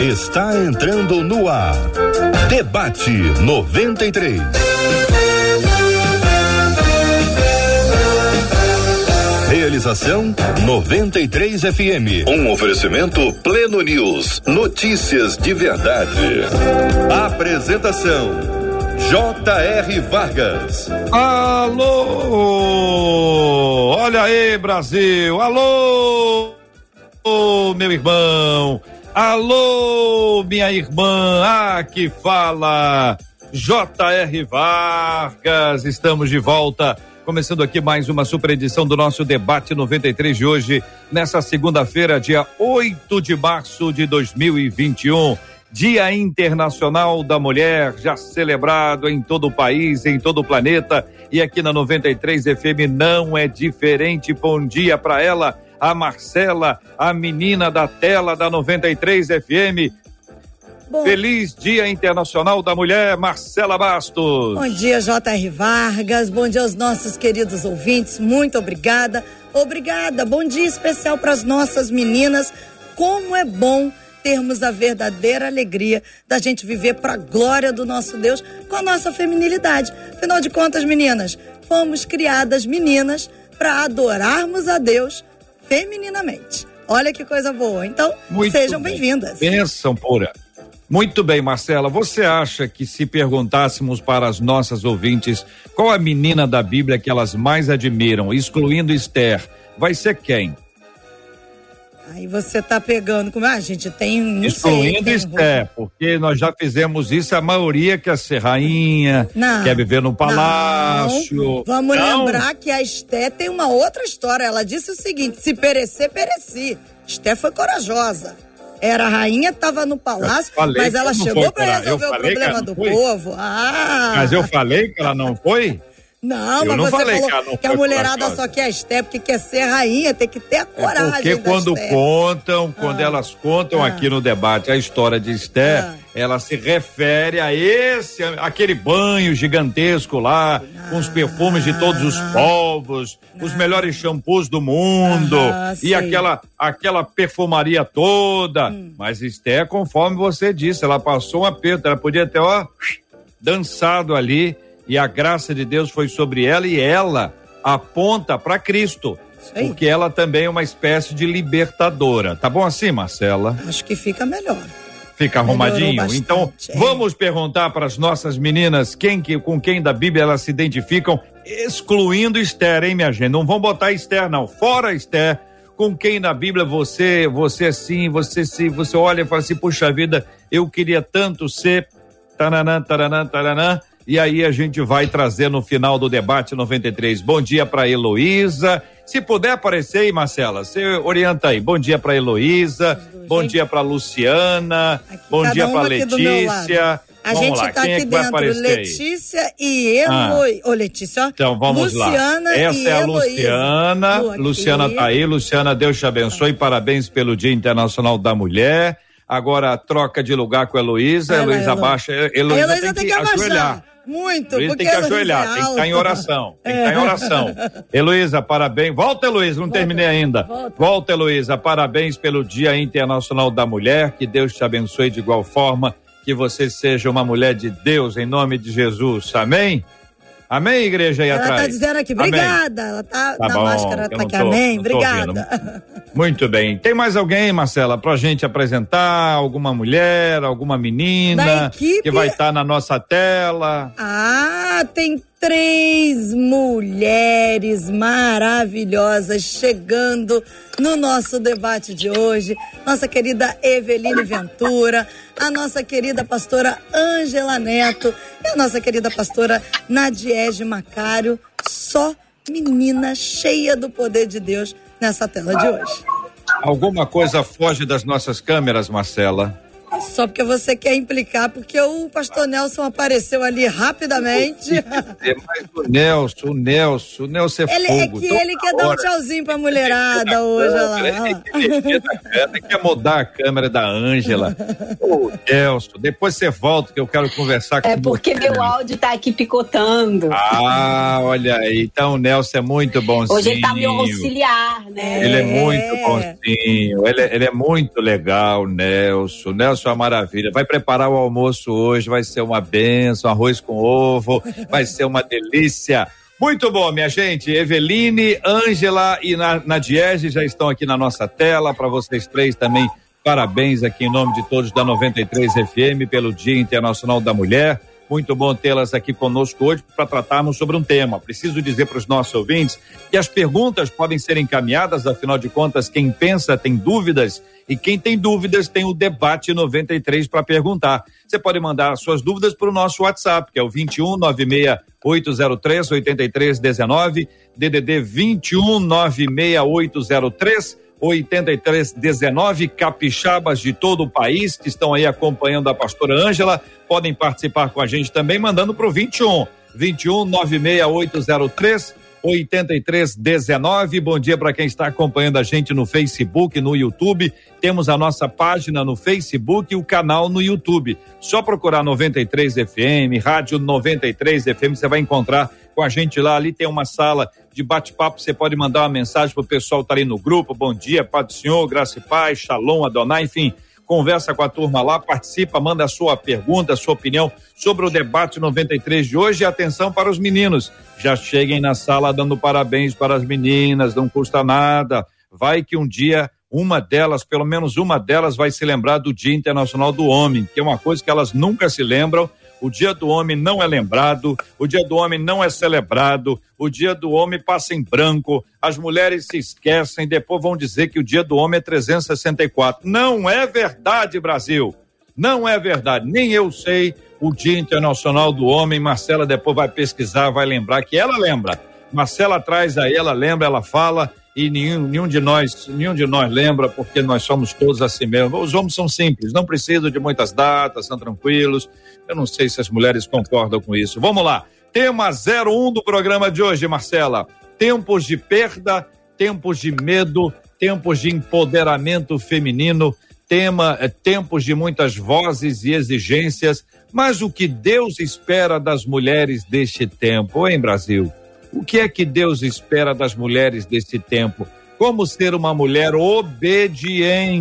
está entrando no ar. Debate 93. Realização 93 FM. Um oferecimento Pleno News. Notícias de verdade. Apresentação J.R. Vargas. Alô! Olha aí, Brasil! Alô! Meu irmão! Alô, minha irmã! Ah, que fala! J.R. Vargas, estamos de volta. Começando aqui mais uma super edição do nosso debate 93 de hoje, nessa segunda-feira, dia 8 de março de 2021. Dia Internacional da Mulher, já celebrado em todo o país, em todo o planeta, e aqui na 93 FM não é diferente. Bom dia para ela, a Marcela, a menina da tela da 93 FM. Bom. Feliz Dia Internacional da Mulher, Marcela Bastos. Bom dia, J.R. Vargas. Bom dia aos nossos queridos ouvintes. Muito obrigada. Obrigada. Bom dia especial para as nossas meninas. Como é bom termos a verdadeira alegria da gente viver para a glória do nosso Deus com a nossa feminilidade. Afinal de contas, meninas, fomos criadas meninas para adorarmos a Deus femininamente. Olha que coisa boa. Então, Muito sejam bem. bem-vindas. Bênção pura. Muito bem, Marcela. Você acha que se perguntássemos para as nossas ouvintes qual a menina da Bíblia que elas mais admiram, excluindo Esther, vai ser quem? Aí você tá pegando como ah, a gente tem excluindo Esther, porque nós já fizemos isso, a maioria quer ser rainha, Não, quer viver no palácio. Não. Vamos Não? lembrar que a Esté tem uma outra história. Ela disse o seguinte: se perecer, pereci. Esté foi corajosa. Era rainha, estava no palácio, mas ela chegou para resolver o problema do foi. povo. Ah! Mas eu falei que ela não foi? Não, eu mas não você falei falou que ela não que a mulherada só quer a Esté porque quer ser rainha, tem que ter a coragem. É porque quando Esté. contam, quando Ah. elas contam Ah. aqui no debate a história de Esther, Ah. ela se refere a esse, aquele banho gigantesco lá, com os perfumes de todos os povos, os melhores shampoos do mundo Ah, e aquela aquela perfumaria toda. Hum. Mas Esther, conforme você disse, ela passou um aperto, ela podia ter ó dançado ali e a graça de Deus foi sobre ela e ela aponta para Cristo. Aí. Porque ela também é uma espécie de libertadora. Tá bom assim, Marcela? Acho que fica melhor. Fica arrumadinho. bastante, Então, é. vamos perguntar para as nossas meninas quem que, com quem da Bíblia elas se identificam, excluindo Esther, hein, minha gente? Não vão botar Esther, não. Fora Esther. Com quem na Bíblia você, você sim, você sim, você olha e fala assim, puxa vida, eu queria tanto ser taranã, taranã, taranã. E aí a gente vai trazer no final do debate 93. Bom dia para Heloísa. Se puder aparecer aí, Marcela, você orienta aí. Bom dia para Heloísa. Bom dia para Luciana. Aqui, bom dia para Letícia. A Vamos gente lá, tá quem é aqui que vai dentro, aparecer aí? Letícia e Elo... Ô, Letícia, ó. Então vamos Luciana lá. Essa é a Heloísa. Luciana. Luciana tá aí. Luciana, Deus te abençoe. Parabéns pelo Dia Internacional da Mulher. Agora troca de lugar com a Heloísa. Heloísa Elo. abaixa. Heloísa, Heloísa tem, que, ajoelhar. Muito, Heloísa porque tem que ajoelhar, é tem que estar em oração. Tem que estar em oração. Heloísa, parabéns. Volta, Heloísa, não terminei ainda. volta. Volta, Heloísa. Parabéns pelo Dia Internacional da Mulher. Que Deus te abençoe de igual forma. Que você seja uma mulher de Deus, em nome de Jesus. Amém? Amém, igreja aí Ela atrás? tá dizendo aqui, obrigada. Ela tá, Tá na bom, máscara, tá aqui, tô- amém, obrigada. Muito bem. Tem mais alguém, Marcela, pra gente apresentar? Alguma mulher, alguma menina equipe- que vai estar na nossa tela? Ah, tem três mulheres maravilhosas chegando no nosso debate de hoje. Nossa querida Eveline Ventura, a nossa querida pastora Ângela Neto e a nossa querida pastora Nadiege Macário. Só menina cheia do poder de Deus nessa tela de hoje. Alguma coisa foge das nossas câmeras, Marcela? Só porque você quer implicar, porque o pastor Nelson apareceu ali rapidamente. É mais o Nelson, o Nelson, o Nelson é ele, fogo. É que ele quer dar um tchauzinho pra mulherada hoje, olha lá. Ele quer mudar a câmera da Ângela. Ô, Nelson, depois você volta que eu quero conversar com É porque meu áudio tá aqui picotando. Ah, olha aí. Então o Nelson é muito bonzinho. Hoje ele tá meu auxiliar, né? Ele é muito bonzinho. Ele é, ele é muito legal, Nelson. O Nelson uma maravilha. Vai preparar o almoço hoje, vai ser uma benção, arroz com ovo, vai ser uma delícia. Muito bom, minha gente. Eveline, Ângela e Nadiege já estão aqui na nossa tela. Para vocês três também, parabéns aqui em nome de todos da 93 FM pelo Dia Internacional da Mulher. Muito bom tê-las aqui conosco hoje para tratarmos sobre um tema. Preciso dizer para os nossos ouvintes que as perguntas podem ser encaminhadas, afinal de contas, quem pensa tem dúvidas e quem tem dúvidas tem o debate 93 para perguntar. Você pode mandar suas dúvidas para o nosso WhatsApp, que é o 21 96 803 8319, DDD 21 96 803 8319 capixabas de todo o país que estão aí acompanhando a pastora Ângela podem participar com a gente também mandando para o 21 21 96803 8319. Bom dia para quem está acompanhando a gente no Facebook, no YouTube. Temos a nossa página no Facebook e o canal no YouTube. Só procurar 93 FM, Rádio 93 FM, você vai encontrar com a gente lá. Ali tem uma sala de bate-papo. Você pode mandar uma mensagem para o pessoal que está ali no grupo. Bom dia, Pai do Senhor, graça e paz, Shalom, Adonai, enfim conversa com a turma lá, participa, manda a sua pergunta, a sua opinião sobre o debate 93 de hoje. E atenção para os meninos, já cheguem na sala dando parabéns para as meninas, não custa nada. Vai que um dia uma delas, pelo menos uma delas, vai se lembrar do Dia Internacional do Homem, que é uma coisa que elas nunca se lembram o Dia do Homem não é lembrado, o Dia do Homem não é celebrado, o Dia do Homem passa em branco, as mulheres se esquecem, depois vão dizer que o Dia do Homem é 364. Não é verdade, Brasil. Não é verdade. Nem eu sei o Dia Internacional do Homem. Marcela depois vai pesquisar, vai lembrar que ela lembra. Marcela traz aí, ela lembra, ela fala e nenhum, nenhum de nós, nenhum de nós lembra, porque nós somos todos assim mesmo. Os homens são simples, não precisam de muitas datas, são tranquilos. Eu não sei se as mulheres concordam com isso. Vamos lá. Tema 01 do programa de hoje, Marcela. Tempos de perda, tempos de medo, tempos de empoderamento feminino, tema é, tempos de muitas vozes e exigências, mas o que Deus espera das mulheres deste tempo, hein, Brasil? O que é que Deus espera das mulheres desse tempo? Como ser uma mulher obediente?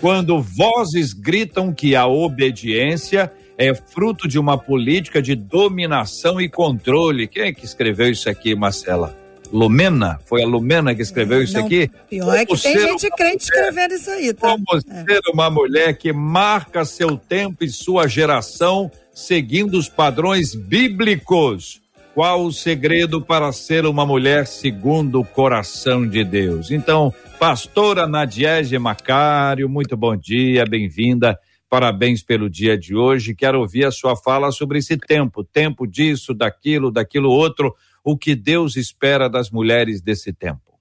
Quando vozes gritam que a obediência é fruto de uma política de dominação e controle. Quem é que escreveu isso aqui, Marcela? Lumena? Foi a Lumena que escreveu isso Não, aqui? Pior é que tem gente crente escrevendo isso aí, tá? Como É. ser uma mulher que marca seu tempo e sua geração seguindo os padrões bíblicos. Qual o segredo para ser uma mulher segundo o coração de Deus? Então, pastora Nadiege Macário, muito bom dia, bem-vinda. Parabéns pelo dia de hoje. Quero ouvir a sua fala sobre esse tempo, tempo disso, daquilo, daquilo outro, o que Deus espera das mulheres desse tempo.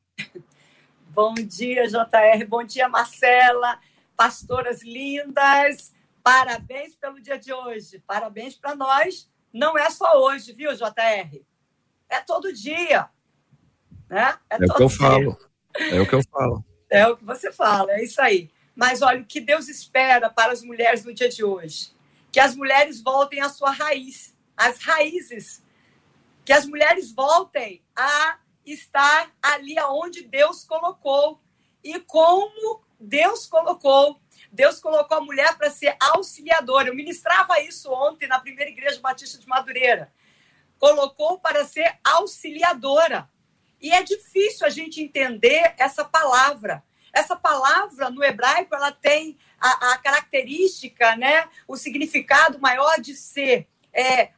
Bom dia, JR. Bom dia, Marcela. Pastoras lindas. Parabéns pelo dia de hoje. Parabéns para nós. Não é só hoje, viu, JR? É todo dia. Né? É o todo que eu dia. falo. É o que eu falo. É o que você fala, é isso aí. Mas olha, o que Deus espera para as mulheres no dia de hoje? Que as mulheres voltem à sua raiz, às raízes. Que as mulheres voltem a estar ali aonde Deus colocou. E como Deus colocou. Deus colocou a mulher para ser auxiliadora. Eu ministrava isso ontem na primeira igreja batista de Madureira. Colocou para ser auxiliadora. E é difícil a gente entender essa palavra. Essa palavra no hebraico ela tem a, a característica, né, o significado maior de ser é,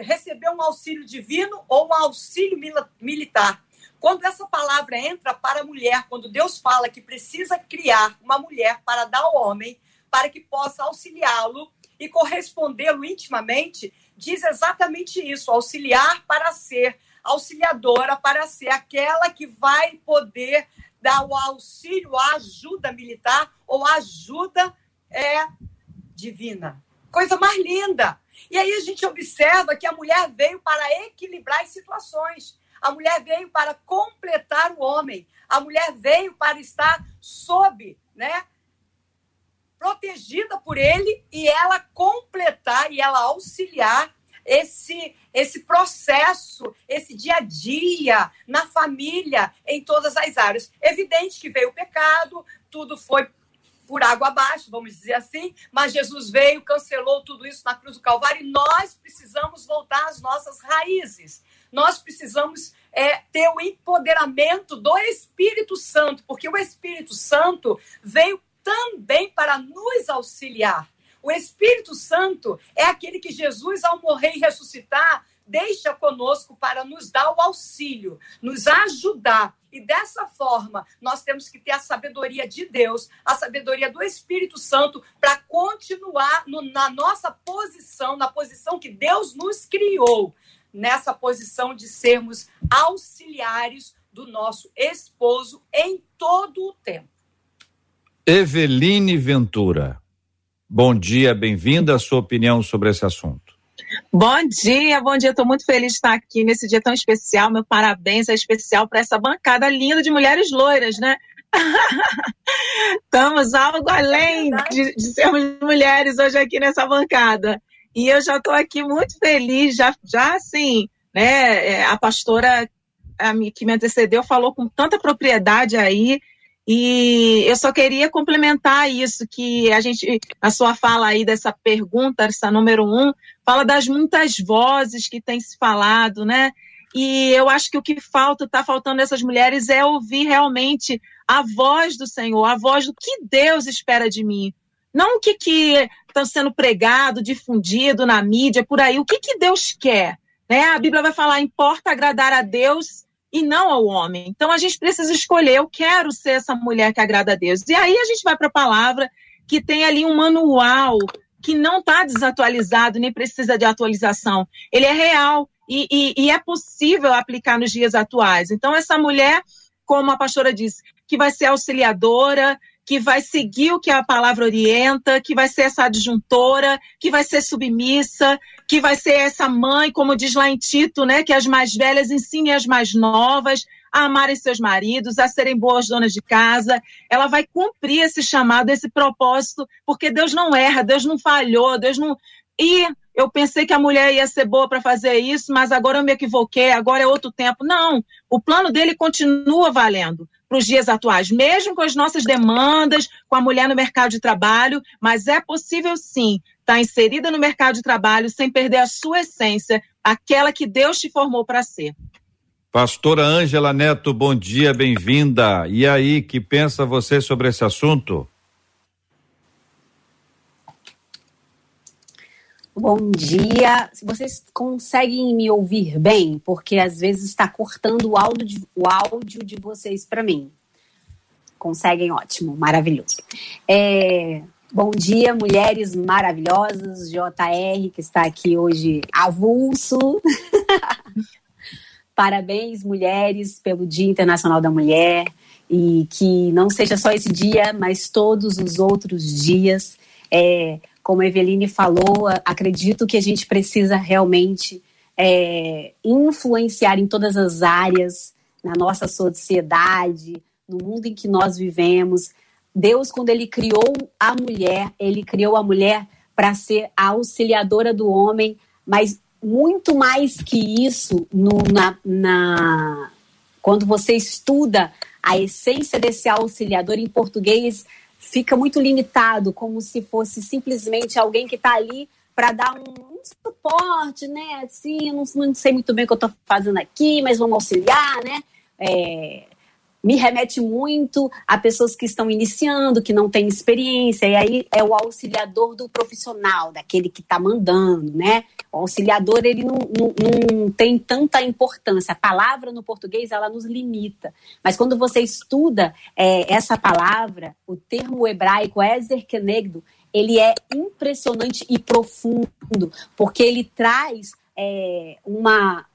receber um auxílio divino ou um auxílio mila- militar. Quando essa palavra entra para a mulher, quando Deus fala que precisa criar uma mulher para dar ao homem, para que possa auxiliá-lo e correspondê-lo intimamente, diz exatamente isso: auxiliar para ser auxiliadora, para ser aquela que vai poder dar o auxílio, a ajuda militar ou ajuda é divina. Coisa mais linda. E aí a gente observa que a mulher veio para equilibrar as situações. A mulher veio para completar o homem. A mulher veio para estar sob, né? Protegida por ele e ela completar e ela auxiliar esse esse processo, esse dia a dia na família, em todas as áreas. Evidente que veio o pecado, tudo foi por água abaixo, vamos dizer assim, mas Jesus veio, cancelou tudo isso na cruz do Calvário e nós precisamos voltar às nossas raízes. Nós precisamos é, ter o empoderamento do Espírito Santo, porque o Espírito Santo veio também para nos auxiliar. O Espírito Santo é aquele que Jesus, ao morrer e ressuscitar, deixa conosco para nos dar o auxílio, nos ajudar. E dessa forma, nós temos que ter a sabedoria de Deus, a sabedoria do Espírito Santo, para continuar no, na nossa posição, na posição que Deus nos criou, nessa posição de sermos auxiliares do nosso esposo em todo o tempo. Eveline Ventura. Bom dia, bem-vinda. A sua opinião sobre esse assunto. Bom dia, bom dia. Estou muito feliz de estar aqui nesse dia tão especial. Meu parabéns é especial para essa bancada linda de mulheres loiras, né? Estamos algo além de, de, sermos mulheres hoje aqui nessa bancada. E eu já estou aqui muito feliz, já, já assim, né? É, a pastora a, que me antecedeu falou com tanta propriedade aí e eu só queria complementar isso, que a gente, a sua fala aí dessa pergunta, essa número um, fala das muitas vozes que tem se falado, né? E eu acho que o que falta, está faltando essas mulheres é ouvir realmente a voz do Senhor, a voz do que Deus espera de mim. Não o que está sendo pregado, difundido na mídia, por aí. O que, que Deus quer? Né? A Bíblia vai falar, importa agradar a Deus e não ao homem. Então a gente precisa escolher, eu quero ser essa mulher que agrada a Deus. E aí a gente vai para a palavra que tem ali um manual que não está desatualizado, nem precisa de atualização. Ele é real e, e, e, é possível aplicar nos dias atuais. Então, essa mulher, como a pastora disse, que vai ser auxiliadora, que vai seguir o que a palavra orienta, que vai ser essa adjuntora, que vai ser submissa, que vai ser essa mãe, como diz lá em Tito, né, que as mais velhas ensinem as mais novas a amarem seus maridos, a serem boas donas de casa. Ela vai cumprir esse chamado, esse propósito, porque Deus não erra, Deus não falhou, Deus não. E eu pensei que a mulher ia ser boa para fazer isso, mas agora eu me equivoquei, agora é outro tempo. Não, o plano dele continua valendo para os dias atuais, mesmo com as nossas demandas, com a mulher no mercado de trabalho, mas é possível sim estar tá inserida no mercado de trabalho sem perder a sua essência, aquela que Deus te formou para ser. Pastora Ângela Neto, bom dia, bem-vinda. E aí, que pensa você sobre esse assunto? Bom dia. Vocês conseguem me ouvir bem? Porque às vezes está cortando o áudio de, o áudio de vocês para mim. Conseguem? Ótimo, maravilhoso. É, bom dia, mulheres maravilhosas, JR, que está aqui hoje avulso. Parabéns, mulheres, pelo Dia Internacional da Mulher. E que não seja só esse dia, mas todos os outros dias. É, como a Eveline falou, acredito que a gente precisa realmente é, influenciar em todas as áreas, na nossa sociedade, no mundo em que nós vivemos. Deus, quando ele criou a mulher, ele criou a mulher para ser a auxiliadora do homem, mas muito mais que isso, no, na, na, quando você estuda a essência desse auxiliador em português, fica muito limitado, como se fosse simplesmente alguém que está ali para dar um, um, suporte, né? Assim, eu não, não, sei muito bem o que eu estou fazendo aqui, mas vamos auxiliar, né? É, me remete muito a pessoas que estão iniciando, que não têm experiência, e aí é o auxiliador do profissional, daquele que está mandando, né? O auxiliador, ele não, não, não, tem tanta importância. A palavra no português, ela nos limita. Mas quando você estuda é, essa palavra, o termo hebraico Ezer Kenegdo, ele é impressionante e profundo, porque ele traz é, uma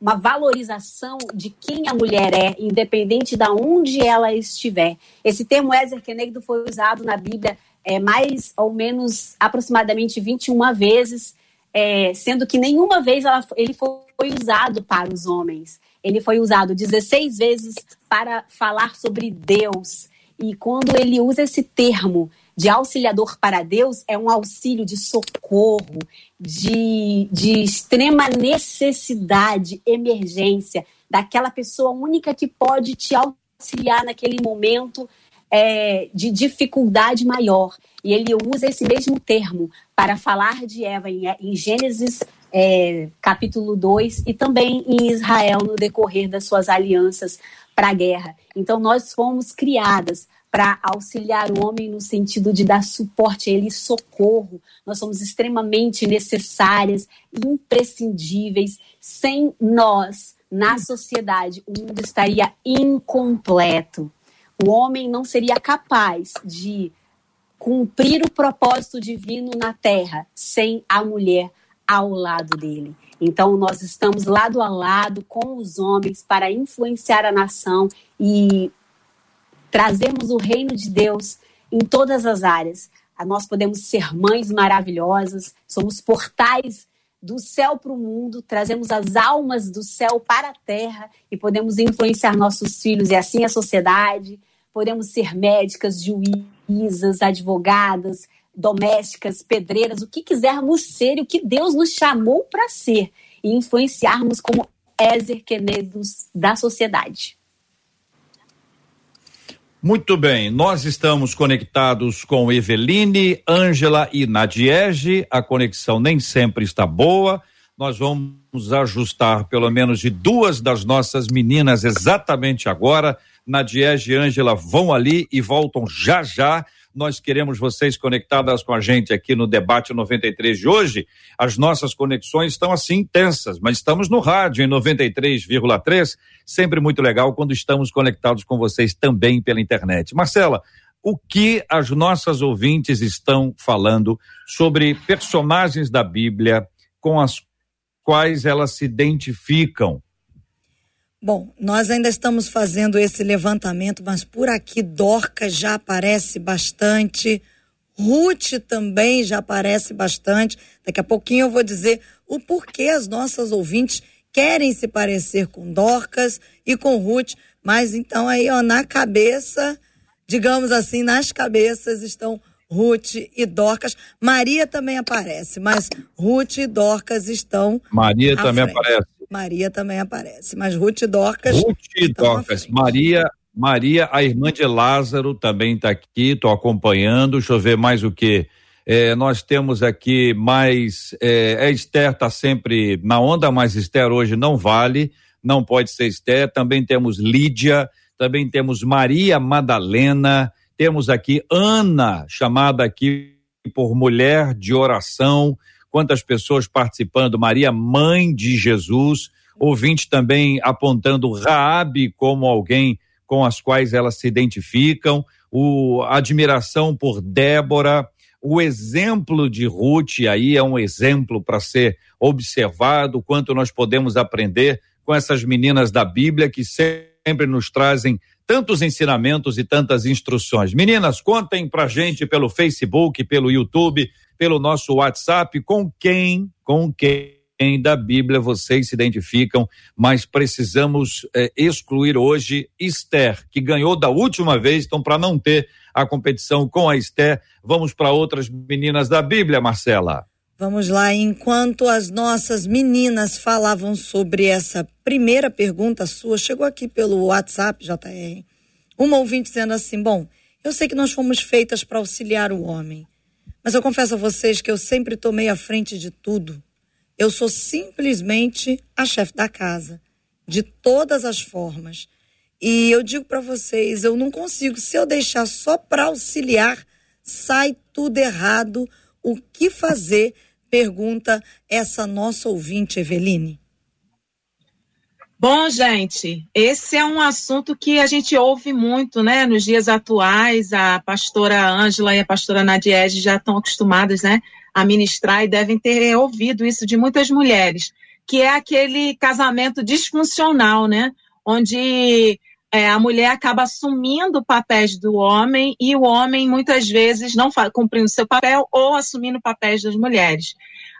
uma valorização de quem a mulher é, independente de onde ela estiver. Esse termo Ezer Kenegdo foi usado na Bíblia é, mais ou menos aproximadamente 21 vezes, é, sendo que nenhuma vez ela, ele foi usado para os homens. Ele foi usado 16 vezes para falar sobre Deus. E quando ele usa esse termo de auxiliador para Deus, é um auxílio de socorro, de, de extrema necessidade, emergência, daquela pessoa única que pode te auxiliar naquele momento é, de dificuldade maior. E ele usa esse mesmo termo para falar de Eva em, em Gênesis é, capítulo 2 e também em Israel no decorrer das suas alianças para a guerra. Então, nós fomos criadas para auxiliar o homem no sentido de dar suporte a ele, socorro. Nós somos extremamente necessárias, imprescindíveis. Sem nós, na sociedade, o mundo estaria incompleto. O homem não seria capaz de cumprir o propósito divino na terra sem a mulher ao lado dele. Então, nós estamos lado a lado com os homens para influenciar a nação e trazermos o reino de Deus em todas as áreas. Nós podemos ser mães maravilhosas, somos portais do céu para o mundo, trazemos as almas do céu para a terra e podemos influenciar nossos filhos e assim a sociedade podemos ser médicas, juízas, advogadas, domésticas, pedreiras, o que quisermos ser e o que Deus nos chamou para ser e influenciarmos como Ézer Quenedos da sociedade. Muito bem, nós estamos conectados com Eveline, Ângela e Nadiege. A conexão nem sempre está boa. Nós vamos ajustar pelo menos de duas das nossas meninas exatamente agora Nadiege e Ângela vão ali e voltam já já. Nós queremos vocês conectadas com a gente aqui no debate 93 de hoje. As nossas conexões estão assim intensas, mas estamos no rádio em 93,3, sempre muito legal quando estamos conectados com vocês também pela internet. Marcela, o que as nossas ouvintes estão falando sobre personagens da Bíblia com as quais elas se identificam? Bom, nós ainda estamos fazendo esse levantamento, mas por aqui Dorca já aparece bastante, Ruth também já aparece bastante. Daqui a pouquinho eu vou dizer o porquê as nossas ouvintes querem se parecer com Dorcas e com Ruth, mas então aí, ó, na cabeça, digamos assim, nas cabeças estão Ruth e Dorcas. Maria também aparece, mas Ruth e Dorcas estão. Maria também frente. aparece. Maria também aparece, mas Ruth e Dorcas. Ruth e Dorcas. Maria, Maria, a irmã de Lázaro, também está aqui, estou acompanhando. Deixa eu ver mais o que. É, nós temos aqui mais. É, a Esther está sempre na onda, mas Esther hoje não vale, não pode ser Esther. Também temos Lídia, também temos Maria Madalena, temos aqui Ana, chamada aqui por mulher de oração quantas pessoas participando, Maria, mãe de Jesus, ouvinte também apontando Raabe como alguém com as quais elas se identificam, o a admiração por Débora, o exemplo de Ruth aí é um exemplo para ser observado, quanto nós podemos aprender com essas meninas da Bíblia que sempre nos trazem tantos ensinamentos e tantas instruções. Meninas, contem pra gente pelo Facebook, pelo YouTube, pelo nosso WhatsApp. Com quem, com quem da Bíblia vocês se identificam, mas precisamos é, excluir hoje Esther, que ganhou da última vez, então para não ter a competição com a Esther, vamos para outras meninas da Bíblia, Marcela. Vamos lá, enquanto as nossas meninas falavam sobre essa primeira pergunta sua, chegou aqui pelo WhatsApp, JR, uma ouvinte dizendo assim: Bom, eu sei que nós fomos feitas para auxiliar o homem, mas eu confesso a vocês que eu sempre tomei a frente de tudo. Eu sou simplesmente a chefe da casa, de todas as formas. E eu digo para vocês, eu não consigo. Se eu deixar só para auxiliar, sai tudo errado. O que fazer? Pergunta essa nossa ouvinte, Eveline. Bom, gente, esse é um assunto que a gente ouve muito, né, nos dias atuais. A pastora Ângela e a pastora Nadiege já estão acostumadas, né, a ministrar e devem ter ouvido isso de muitas mulheres, que é aquele casamento disfuncional, né? Onde é, a mulher acaba assumindo papéis do homem e o homem muitas vezes não cumprindo seu papel ou assumindo papéis das mulheres.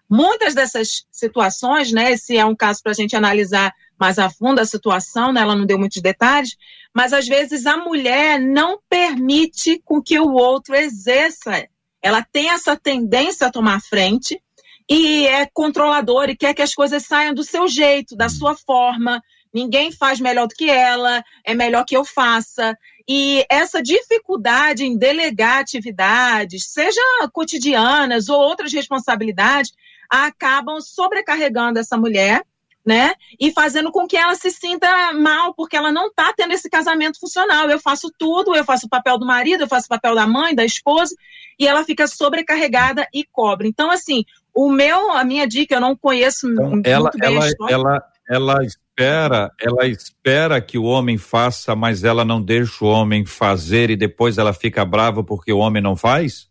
Muitas dessas situações, né, esse é um caso para a gente analisar mais a fundo a situação, né, ela não deu muitos detalhes, mas às vezes a mulher não permite com que o outro exerça. Ela tem essa tendência a tomar frente e é controladora e quer que as coisas saiam do seu jeito, da sua forma, ninguém faz melhor do que ela, é melhor que eu faça. E essa dificuldade em delegar atividades, seja cotidianas ou outras responsabilidades, acabam sobrecarregando essa mulher, né? E fazendo com que ela se sinta mal, porque ela não está tendo esse casamento funcional. Eu faço tudo, eu faço o papel do marido, eu faço o papel da mãe, da esposa, e ela fica sobrecarregada e cobre. Então, assim, o meu, a minha dica, eu não conheço então, muito ela, bem ela, a história. Ela, ela espera, ela espera que o homem faça, mas ela não deixa o homem fazer e depois ela fica brava porque o homem não faz?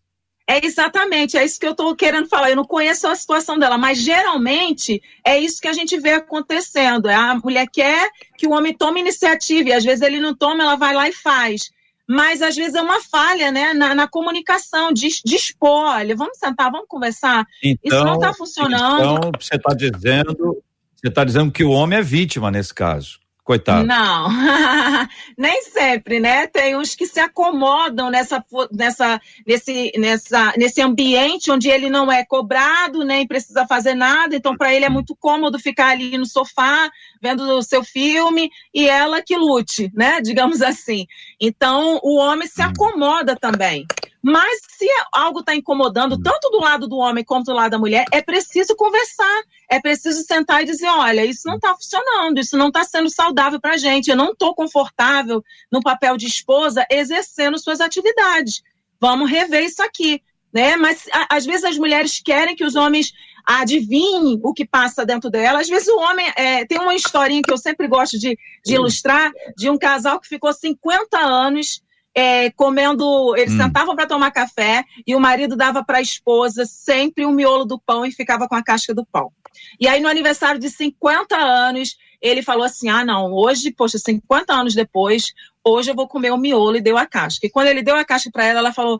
É exatamente, é isso que eu estou querendo falar. Eu não conheço a situação dela, mas geralmente é isso que a gente vê acontecendo. A mulher quer que o homem tome iniciativa e às vezes ele não toma, ela vai lá e faz. Mas às vezes é uma falha né, na, na comunicação, de, de expor. Olha, vamos sentar, vamos conversar. Então, isso não está funcionando. Então, você está dizendo você está dizendo que o homem é vítima nesse caso. Coitado. Não, nem sempre, né? Tem uns que se acomodam nessa, nessa, nesse, nessa, nesse ambiente onde ele não é cobrado, nem precisa fazer nada, então para ele é muito cômodo ficar ali no sofá, vendo o seu filme, e ela que lute, né? Digamos assim. Então o homem se hum. acomoda também. Mas se algo está incomodando, hum. tanto do lado do homem como do lado da mulher, é preciso conversar, é preciso sentar e dizer: olha, isso não está funcionando, isso não está sendo saudável para a gente, eu não estou confortável no papel de esposa exercendo suas atividades. Vamos rever isso aqui. Né? Mas a, às vezes as mulheres querem que os homens adivinhem o que passa dentro dela. Às vezes o homem é, tem uma historinha que eu sempre gosto de, de ilustrar de um casal que ficou 50 anos é, comendo. Eles hum. sentavam para tomar café e o marido dava para a esposa sempre um miolo do pão e ficava com a casca do pão. E aí, no aniversário de 50 anos, ele falou assim: ah, não, hoje, poxa, 50 anos depois, hoje eu vou comer o miolo e deu a casca. E quando ele deu a casca para ela, ela falou: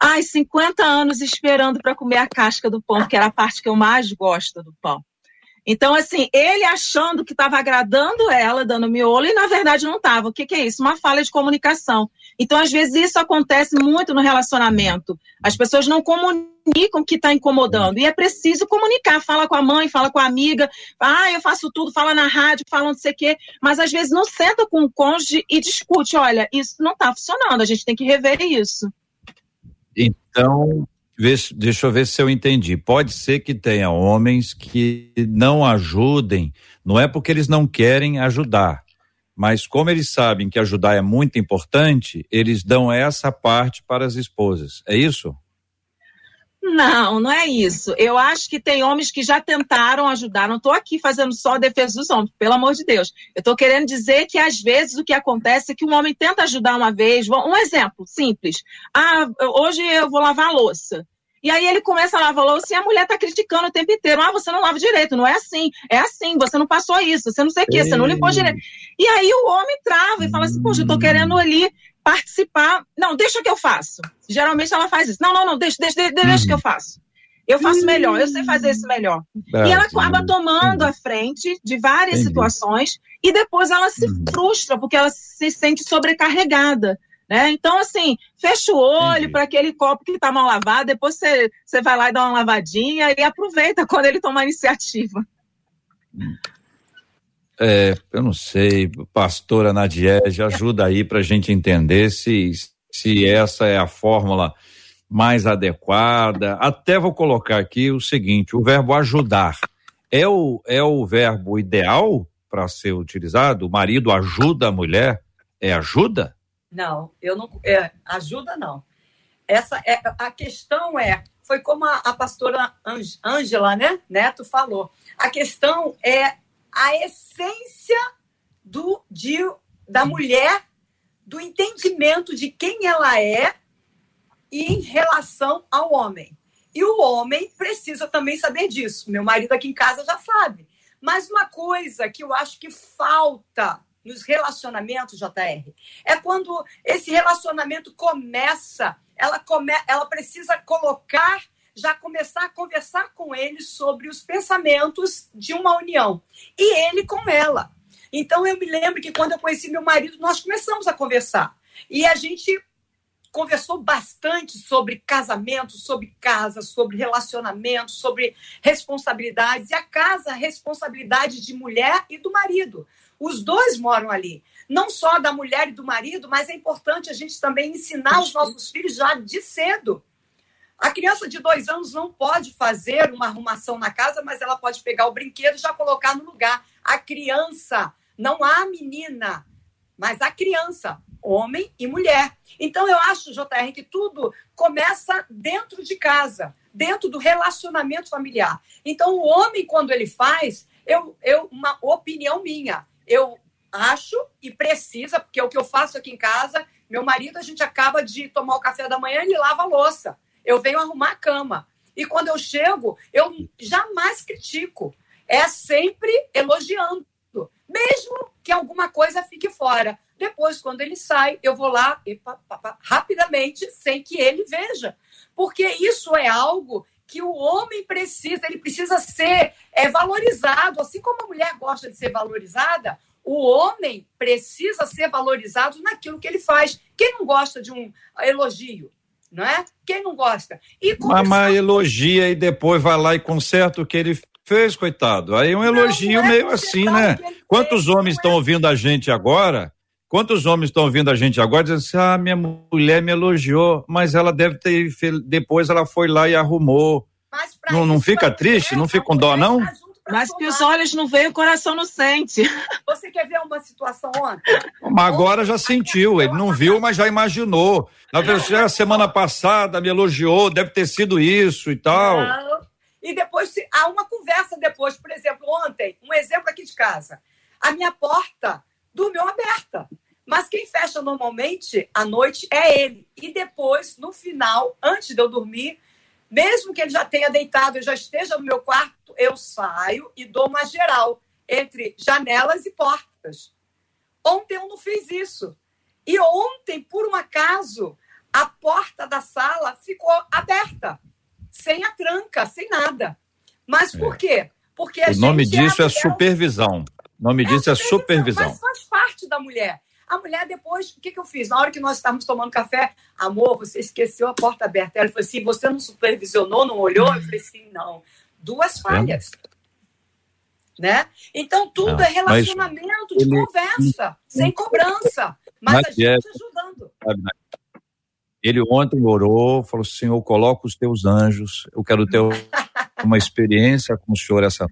ai, 50 anos esperando para comer a casca do pão, que era a parte que eu mais gosto do pão. Então, assim, ele achando que estava agradando ela, dando miolo, e na verdade não estava. O que, que, é isso? Uma falha de comunicação. Então, às vezes, isso acontece muito no relacionamento. As pessoas não comunicam o que está incomodando. E é preciso comunicar. Fala com a mãe, fala com a amiga. Ah, eu faço tudo, fala na rádio, fala não sei o quê. Mas, às vezes, não senta com o cônjuge e discute. Olha, isso não está funcionando, a gente tem que rever isso. Então, deixa eu ver se eu entendi. Pode ser que tenha homens que não ajudem, não é porque eles não querem ajudar, mas como eles sabem que ajudar é muito importante, eles dão essa parte para as esposas. É isso? Não, não é isso. Eu acho que tem homens que já tentaram ajudar. Não estou aqui fazendo só a defesa dos homens, pelo amor de Deus. Eu estou querendo dizer que às vezes o que acontece é que um homem tenta ajudar uma vez. Um exemplo simples. Ah, hoje eu vou lavar a louça. E aí ele começa a lavar louça e a mulher está criticando o tempo inteiro. Ah, você não lava direito, não é assim. É assim, você não passou isso, você não sei o quê, você não limpou direito. E aí o homem trava e fala assim, poxa, eu estou querendo ali participar. Não, deixa que eu faço. Geralmente ela faz isso. Não, não, não, deixa, deixa, deixa, que eu faço. Eu faço melhor, eu sei fazer isso melhor. É, e ela acaba tomando a frente de várias Entendi. situações e depois ela se uhum. frustra porque ela se sente sobrecarregada. Né? Então, assim, fecha o olho para aquele copo que está mal lavado, depois você, você vai lá e dá uma lavadinha e aproveita quando ele toma a iniciativa. É, eu não sei, pastora Nadiege, ajuda aí para a gente entender se, se essa é a fórmula mais adequada. Até vou colocar aqui o seguinte: o verbo ajudar é o, é o verbo ideal para ser utilizado? O marido ajuda a mulher? É ajuda? Não, eu não. É, ajuda não. Essa é a questão é foi como a, a pastora Ângela, né, Neto falou. A questão é a essência do de, da mulher, do entendimento de quem ela é em relação ao homem. E o homem precisa também saber disso. Meu marido aqui em casa já sabe. Mas uma coisa que eu acho que falta nos relacionamentos, JR, é quando esse relacionamento começa, ela, come, ela precisa colocar, já começar a conversar com ele sobre os pensamentos de uma união. E ele com ela. Então eu me lembro que quando eu conheci meu marido, nós começamos a conversar. E a gente conversou bastante sobre casamento, sobre casa, sobre relacionamento, sobre responsabilidades. E a casa, a responsabilidade de mulher e do marido. Os dois moram ali. Não só da mulher e do marido, mas é importante a gente também ensinar os nossos filhos já de cedo. A criança de dois anos não pode fazer uma arrumação na casa, mas ela pode pegar o brinquedo e já colocar no lugar. A criança, não há menina, mas a criança homem e mulher. Então, eu acho, JR, que tudo começa dentro de casa, dentro do relacionamento familiar. Então, o homem, quando ele faz, eu, eu uma opinião minha, eu acho e precisa, porque é o que eu faço aqui em casa, meu marido, a gente acaba de tomar o café da manhã, ele lava a louça. Eu venho arrumar a cama. E quando eu chego, eu jamais critico. É sempre elogiando. Mesmo que alguma coisa fique fora. Depois, quando ele sai, eu vou lá e pá, pá, rapidamente, sem que ele veja. Porque isso é algo que o homem precisa, ele precisa ser é, valorizado. Assim como a mulher gosta de ser valorizada, o homem precisa ser valorizado naquilo que ele faz. Quem não gosta de um elogio? Não é? Quem não gosta? E mas, mas elogia e depois vai lá e conserta o que ele fez, coitado. Aí um elogio não, não é meio assim, né? Quantos fez, homens estão é... ouvindo a gente agora Quantos homens estão ouvindo a gente agora dizendo assim: ah, minha mulher me elogiou, mas ela deve ter. Depois ela foi lá e arrumou. Não, não fica triste? Não fica com dó, não? Mas que os olhos não veem, o coração não sente. Você quer ver uma situação ontem? Mas agora já sentiu, ele não viu, mas já imaginou. Na verdade, semana passada me elogiou, deve ter sido isso e tal. Não. E depois há uma conversa depois, por exemplo, ontem, um exemplo aqui de casa. A minha porta dormiu aberta. Mas quem fecha normalmente à noite é ele. E depois, no final, antes de eu dormir, mesmo que ele já tenha deitado, eu já esteja no meu quarto, eu saio e dou uma geral entre janelas e portas. Ontem eu não fiz isso. E ontem, por um acaso, a porta da sala ficou aberta, sem a tranca, sem nada. Mas por é. quê? Porque o nome disso é, é supervisão. O nome é disso é supervisão. Mas faz parte da mulher. A mulher, depois, o que, que eu fiz? Na hora que nós estávamos tomando café, amor, você esqueceu a porta aberta. Ela falou assim: você não supervisionou, não olhou? Eu falei assim: não. Duas falhas. É. Né? Então, tudo não, é relacionamento de ele, conversa, sem cobrança, mas, mas a gente é, ajudando. Né? Ele ontem orou, falou: Senhor, coloca os teus anjos, eu quero ter uma experiência com o Senhor essa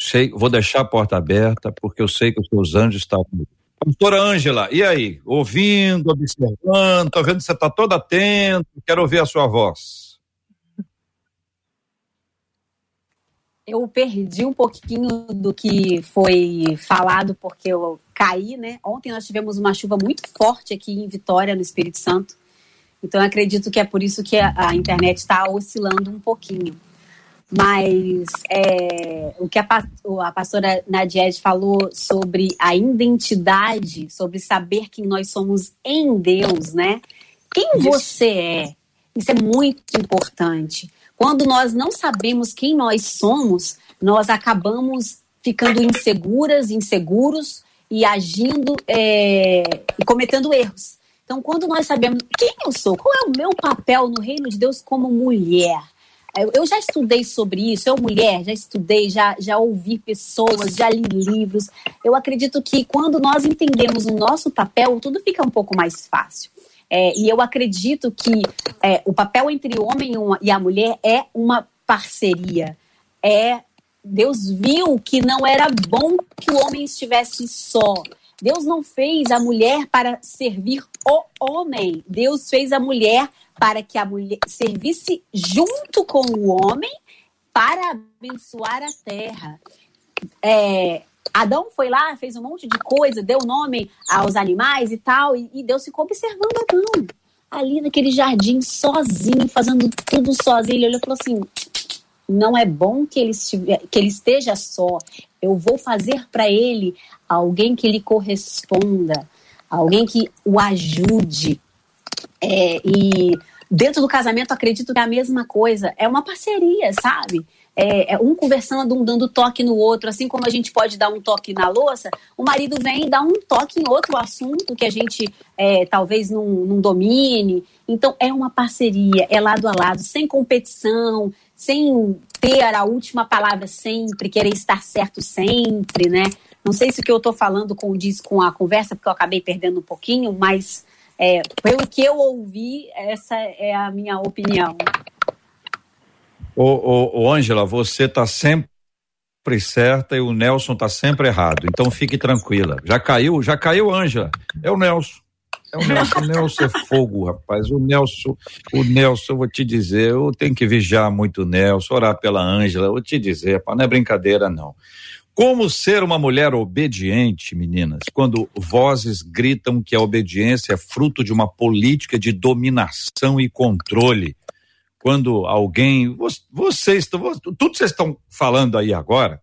sei, vou deixar a porta aberta, porque eu sei que os teus anjos estão comigo. Doutora Ângela, e aí? Ouvindo, observando, estou vendo que você está toda atento, quero ouvir a sua voz. Eu perdi um pouquinho do que foi falado, porque eu caí, né? Ontem nós tivemos uma chuva muito forte aqui em Vitória, no Espírito Santo. Então, acredito que é por isso que a, a internet está oscilando um pouquinho. Mas é, o que a, a pastora Nadied falou sobre a identidade, sobre saber quem nós somos em Deus, né? Quem isso. você é, isso é muito importante. Quando nós não sabemos quem nós somos, nós acabamos ficando inseguras, inseguros e agindo é, e cometendo erros. Então, quando nós sabemos quem eu sou, qual é o meu papel no reino de Deus como mulher, eu já estudei sobre isso, eu mulher, já estudei, já, já ouvi pessoas, já li livros. Eu acredito que quando nós entendemos o nosso papel, tudo fica um pouco mais fácil. É, e eu acredito que é, o papel entre o homem e a mulher é uma parceria. É Deus viu que não era bom que o homem estivesse só. Deus não fez a mulher para servir o homem. Deus fez a mulher para que a mulher servisse junto com o homem para abençoar a terra. É, Adão foi lá, fez um monte de coisa, deu nome aos animais e tal, e, e Deus ficou observando Adão ali naquele jardim sozinho, fazendo tudo sozinho. Ele olhou e falou assim: não é bom que ele, que ele esteja só. Eu vou fazer para ele alguém que lhe corresponda, alguém que o ajude. É, e dentro do casamento, acredito que é a mesma coisa. É uma parceria, sabe? é, é, um conversando, um dando toque no outro, assim como a gente pode dar um toque na louça, o marido vem e dá um toque em outro assunto que a gente é, talvez não, não domine. Então é uma parceria, é lado a lado, sem competição, sem ter a última palavra sempre, querer estar certo sempre, né? Não sei se o que eu estou falando condiz com a conversa, porque eu acabei perdendo um pouquinho, mas é, pelo que eu ouvi, essa é a minha opinião. Ô, ô, ô Ângela, você está sempre certa e o Nelson está sempre errado. Então fique tranquila. Já caiu, já caiu, Ângela. É o Nelson. É o Nelson, o Nelson é fogo, rapaz. O Nelson, o Nelson, eu vou te dizer, eu tenho que vigiar muito o Nelson, orar pela Ângela, vou te dizer, rapaz, não é brincadeira, não. Como ser uma mulher obediente, meninas, quando vozes gritam que a obediência é fruto de uma política de dominação e controle? quando alguém. Vocês, tudo que vocês estão falando aí agora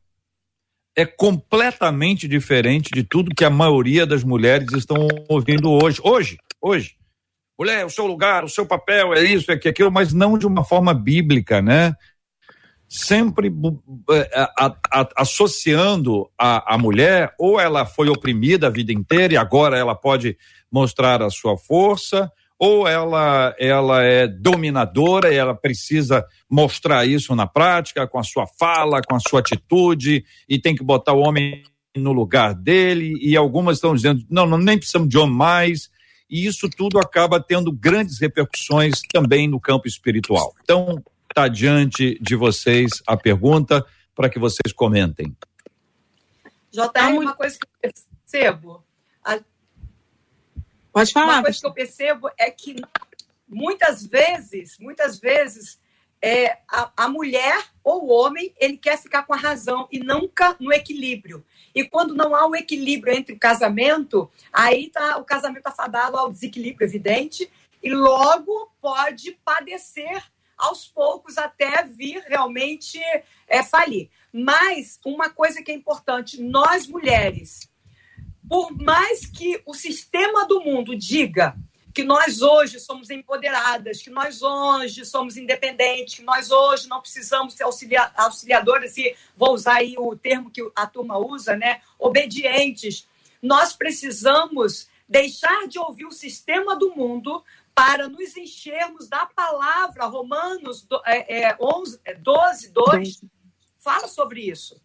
é completamente diferente de tudo que a maioria das mulheres estão ouvindo hoje. Hoje, hoje. Mulher, o seu lugar, o seu papel é isso, é aquilo, mas não de uma forma bíblica, né? Sempre é, a, a, associando a, a mulher, ou ela foi oprimida a vida inteira e agora ela pode mostrar a sua força, ou ela, ela é dominadora e ela precisa mostrar isso na prática, com a sua fala, com a sua atitude, e tem que botar o homem no lugar dele, e algumas estão dizendo, não, não nem precisamos de homem mais, e isso tudo acaba tendo grandes repercussões também no campo espiritual. Então, está diante de vocês a pergunta para que vocês comentem. JR, uma coisa que eu percebo, Pode falar. Uma coisa que eu percebo é que muitas vezes, muitas vezes, é, a, a, mulher ou o homem, ele quer ficar com a razão e nunca no equilíbrio. E quando não há um equilíbrio entre o casamento, aí tá, o casamento está fadado ao desequilíbrio evidente e logo pode padecer aos poucos até vir realmente é, falir. Mas uma coisa que é importante, nós mulheres, por mais que o sistema do mundo diga que nós hoje somos empoderadas, que nós hoje somos independentes, que nós hoje não precisamos ser auxilia auxiliadoras, e vou usar aí o termo que a turma usa, né? Obedientes. Nós precisamos deixar de ouvir o sistema do mundo para nos enchermos da palavra. Romanos é, é, 11, 12, 2 fala sobre isso.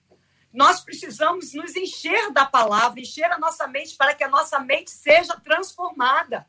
Nós precisamos nos encher da palavra, encher a nossa mente para que a nossa mente seja transformada.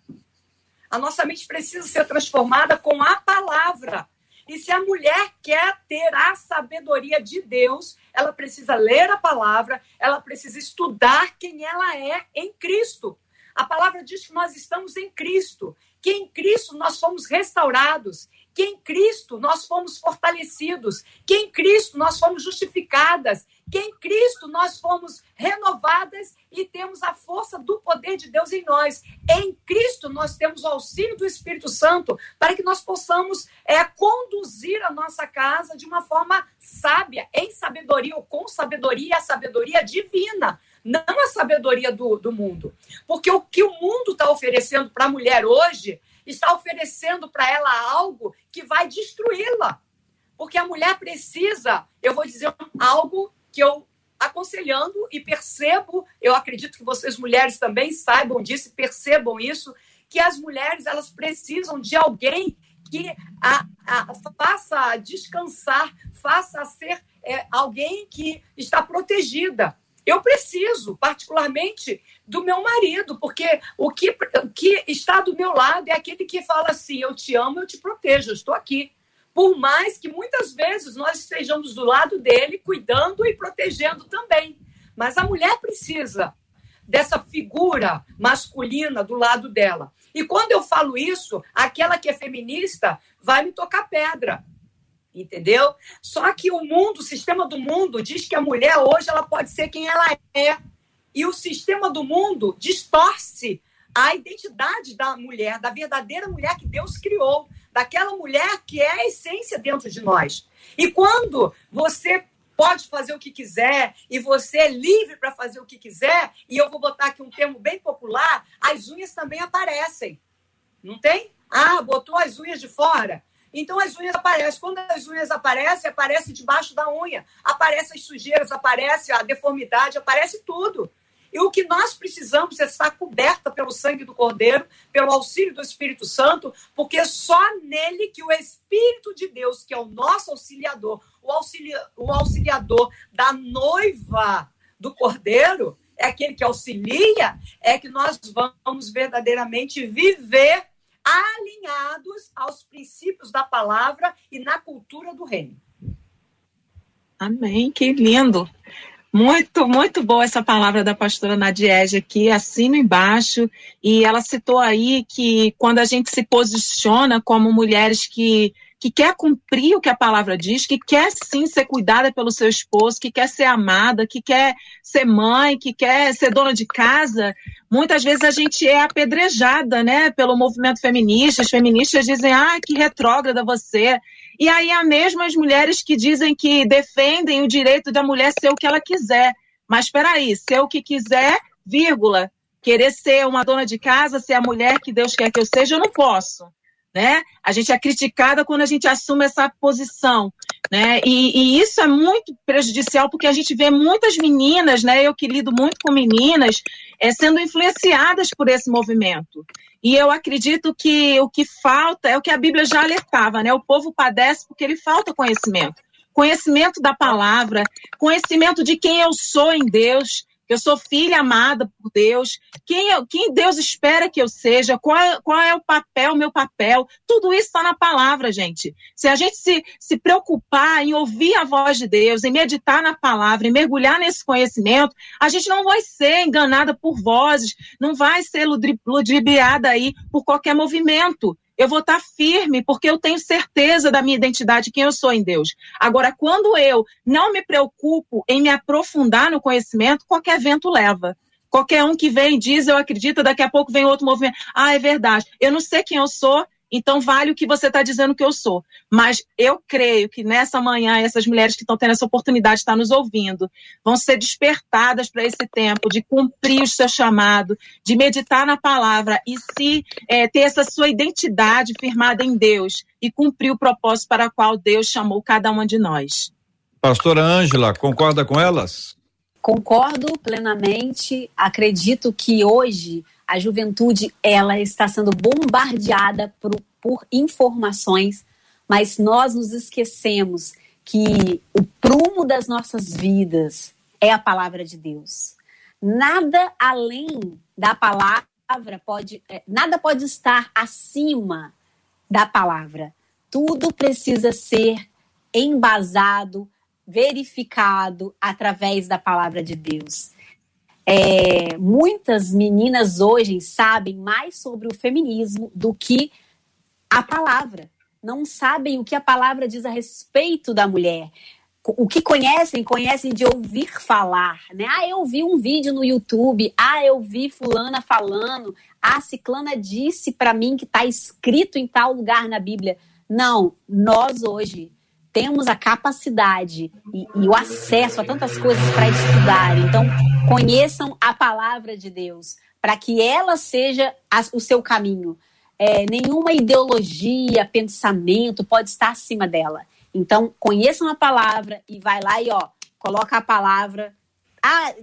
A nossa mente precisa ser transformada com a palavra. E se a mulher quer ter a sabedoria de Deus, ela precisa ler a palavra, ela precisa estudar quem ela é em Cristo. A palavra diz que nós estamos em Cristo, que em Cristo nós fomos restaurados, que em Cristo nós fomos fortalecidos, que em Cristo nós fomos justificadas, que em Cristo nós fomos renovadas e temos a força do poder de Deus em nós. Em Cristo nós temos o auxílio do Espírito Santo para que nós possamos é, conduzir a nossa casa de uma forma sábia, em sabedoria ou com sabedoria, a sabedoria divina não a sabedoria do, do mundo. Porque o que o mundo está oferecendo para a mulher hoje está oferecendo para ela algo que vai destruí-la. Porque a mulher precisa, eu vou dizer algo que eu aconselhando e percebo, eu acredito que vocês mulheres também saibam disso, percebam isso, que as mulheres elas precisam de alguém que a, a, faça descansar, faça ser é, alguém que está protegida. Eu preciso, particularmente, do meu marido, porque o que, o que está do meu lado é aquele que fala assim: eu te amo, eu te protejo, eu estou aqui. Por mais que muitas vezes nós estejamos do lado dele, cuidando e protegendo também. Mas a mulher precisa dessa figura masculina do lado dela. E quando eu falo isso, aquela que é feminista vai me tocar pedra entendeu? Só que o mundo, o sistema do mundo diz que a mulher hoje ela pode ser quem ela é. E o sistema do mundo distorce a identidade da mulher, da verdadeira mulher que Deus criou, daquela mulher que é a essência dentro de nós. E quando você pode fazer o que quiser e você é livre para fazer o que quiser, e eu vou botar aqui um termo bem popular, as unhas também aparecem. Não tem? Ah, botou as unhas de fora. Então as unhas aparecem. Quando as unhas aparecem, aparece debaixo da unha. Aparece as sujeiras, aparece a deformidade, aparece tudo. E o que nós precisamos é estar coberta pelo sangue do Cordeiro, pelo auxílio do Espírito Santo, porque é só nele que o Espírito de Deus, que é o nosso auxiliador, o, auxilia, o auxiliador da noiva do Cordeiro, é aquele que auxilia, é que nós vamos verdadeiramente viver alinhados aos princípios da palavra e na cultura do reino. Amém, que lindo. Muito, muito boa essa palavra da pastora Nadiege aqui, assino embaixo, e ela citou aí que quando a gente se posiciona como mulheres que que quer cumprir o que a palavra diz, que quer sim ser cuidada pelo seu esposo, que quer ser amada, que quer ser mãe, que quer ser dona de casa, muitas vezes a gente é apedrejada, né, pelo movimento feminista. As feministas dizem, ah, que retrógrada você. E aí há mesmo as mulheres que dizem que defendem o direito da mulher ser o que ela quiser. Mas espera aí, ser o que quiser, vírgula, querer ser uma dona de casa, ser a mulher que Deus quer que eu seja, eu não posso né? A gente é criticada quando a gente assume essa posição, né? E, e, isso é muito prejudicial porque a gente vê muitas meninas, né? Eu que lido muito com meninas, é, sendo influenciadas por esse movimento. E eu acredito que o que falta é o que a Bíblia já alertava, né? O povo padece porque ele falta conhecimento. Conhecimento da palavra, conhecimento de quem eu sou em Deus, eu sou filha amada por Deus, quem, eu, quem Deus espera que eu seja, qual é, qual é o papel, meu papel, tudo isso está na palavra, gente. Se a gente se, se preocupar em ouvir a voz de Deus, em meditar na palavra, em mergulhar nesse conhecimento, a gente não vai ser enganada por vozes, não vai ser ludibriada aí por qualquer movimento eu vou estar firme, porque eu tenho certeza da minha identidade, quem eu sou em Deus. Agora, quando eu não me preocupo em me aprofundar no conhecimento, qualquer vento leva. Qualquer um que vem diz, eu acredito, daqui a pouco vem outro movimento. Ah, é verdade. Eu não sei quem eu sou, então vale o que você está dizendo que eu sou. Mas eu creio que nessa manhã, essas mulheres que estão tendo essa oportunidade de estar nos ouvindo, vão ser despertadas para esse tempo de cumprir o seu chamado, de meditar na palavra e se é, ter essa sua identidade firmada em Deus e cumprir o propósito para o qual Deus chamou cada uma de nós. Pastora Ângela, concorda com elas? Concordo plenamente. Acredito que hoje a juventude ela está sendo bombardeada por, por informações, mas nós nos esquecemos que o prumo das nossas vidas é a palavra de Deus. Nada além da palavra pode, é, nada pode estar acima da palavra. Tudo precisa ser embasado, verificado através da palavra de Deus. É, muitas meninas hoje sabem mais sobre o feminismo do que a palavra. Não sabem o que a palavra diz a respeito da mulher. O que conhecem, conhecem de ouvir falar, né? Ah, eu vi um vídeo no YouTube. Ah, eu vi fulana falando. Ah, ciclana disse para mim que está escrito em tal lugar na Bíblia. Não, nós hoje temos a capacidade e, e o acesso a tantas coisas para estudar. Então, conheçam a palavra de Deus, para que ela seja a, o seu caminho. É, nenhuma ideologia, pensamento pode estar acima dela. Então, conheçam a palavra e vai lá e ó, coloca a palavra. Ah,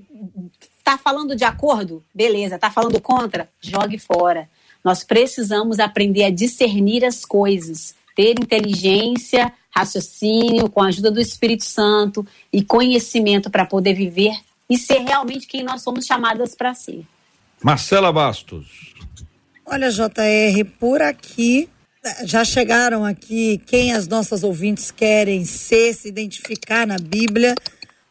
tá falando de acordo? Beleza, tá falando contra? Jogue fora. Nós precisamos aprender a discernir as coisas, ter inteligência raciocínio, com a ajuda do Espírito Santo e conhecimento para poder viver e ser realmente quem nós somos chamadas para ser. Marcela Bastos. Olha, JR, por aqui já chegaram aqui quem as nossas ouvintes querem ser, se identificar na Bíblia,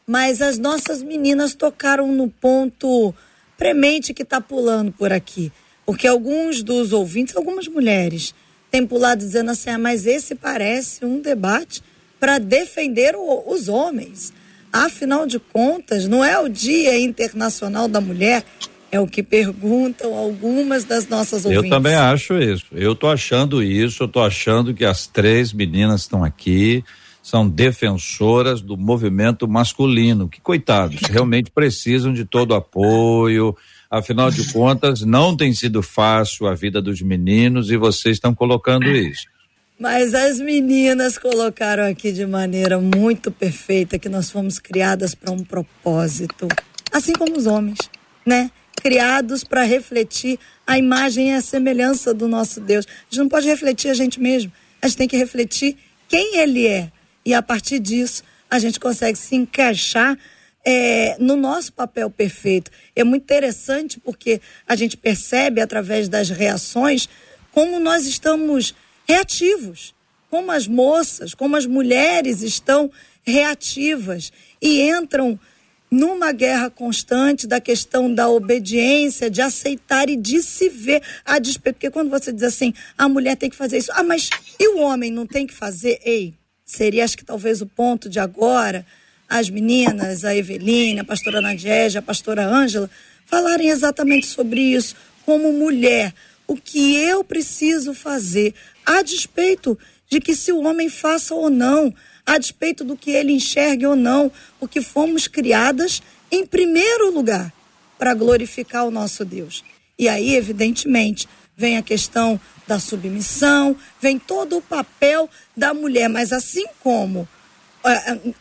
mas as nossas meninas tocaram no ponto premente que está pulando por aqui. Porque alguns dos ouvintes, algumas mulheres, tem pulado dizendo assim, ah, mas esse parece um debate para defender o, os homens. Afinal de contas, não é o Dia Internacional da Mulher É o que perguntam algumas das nossas ouvintes. Eu também acho isso. Eu tô achando isso, eu tô achando que as três meninas estão aqui são defensoras do movimento masculino, que coitados, realmente precisam de todo apoio. Afinal de contas, não tem sido fácil a vida dos meninos e vocês estão colocando isso. Mas as meninas colocaram aqui de maneira muito perfeita que nós fomos criadas para um propósito, assim como os homens, né? Criados para refletir a imagem e a semelhança do nosso Deus. A gente não pode refletir a gente mesmo, a gente tem que refletir quem ele é e a partir disso a gente consegue se encaixar é, no nosso papel perfeito. É muito interessante porque a gente percebe através das reações como nós estamos reativos, como as moças, como as mulheres estão reativas e entram numa guerra constante da questão da obediência, de aceitar e de se ver a despeito. Porque quando você diz assim, a mulher tem que fazer isso, ah, mas e o homem não tem que fazer? Ei, seria acho que talvez o ponto de agora as meninas, a Eveline, a pastora Nadiege, a pastora Ângela, falarem exatamente sobre isso, como mulher, o que eu preciso fazer, a despeito de que se o homem faça ou não, a despeito do que ele enxergue ou não, porque fomos criadas em primeiro lugar para glorificar o nosso Deus. E aí, evidentemente, vem a questão da submissão, vem todo o papel da mulher, mas assim como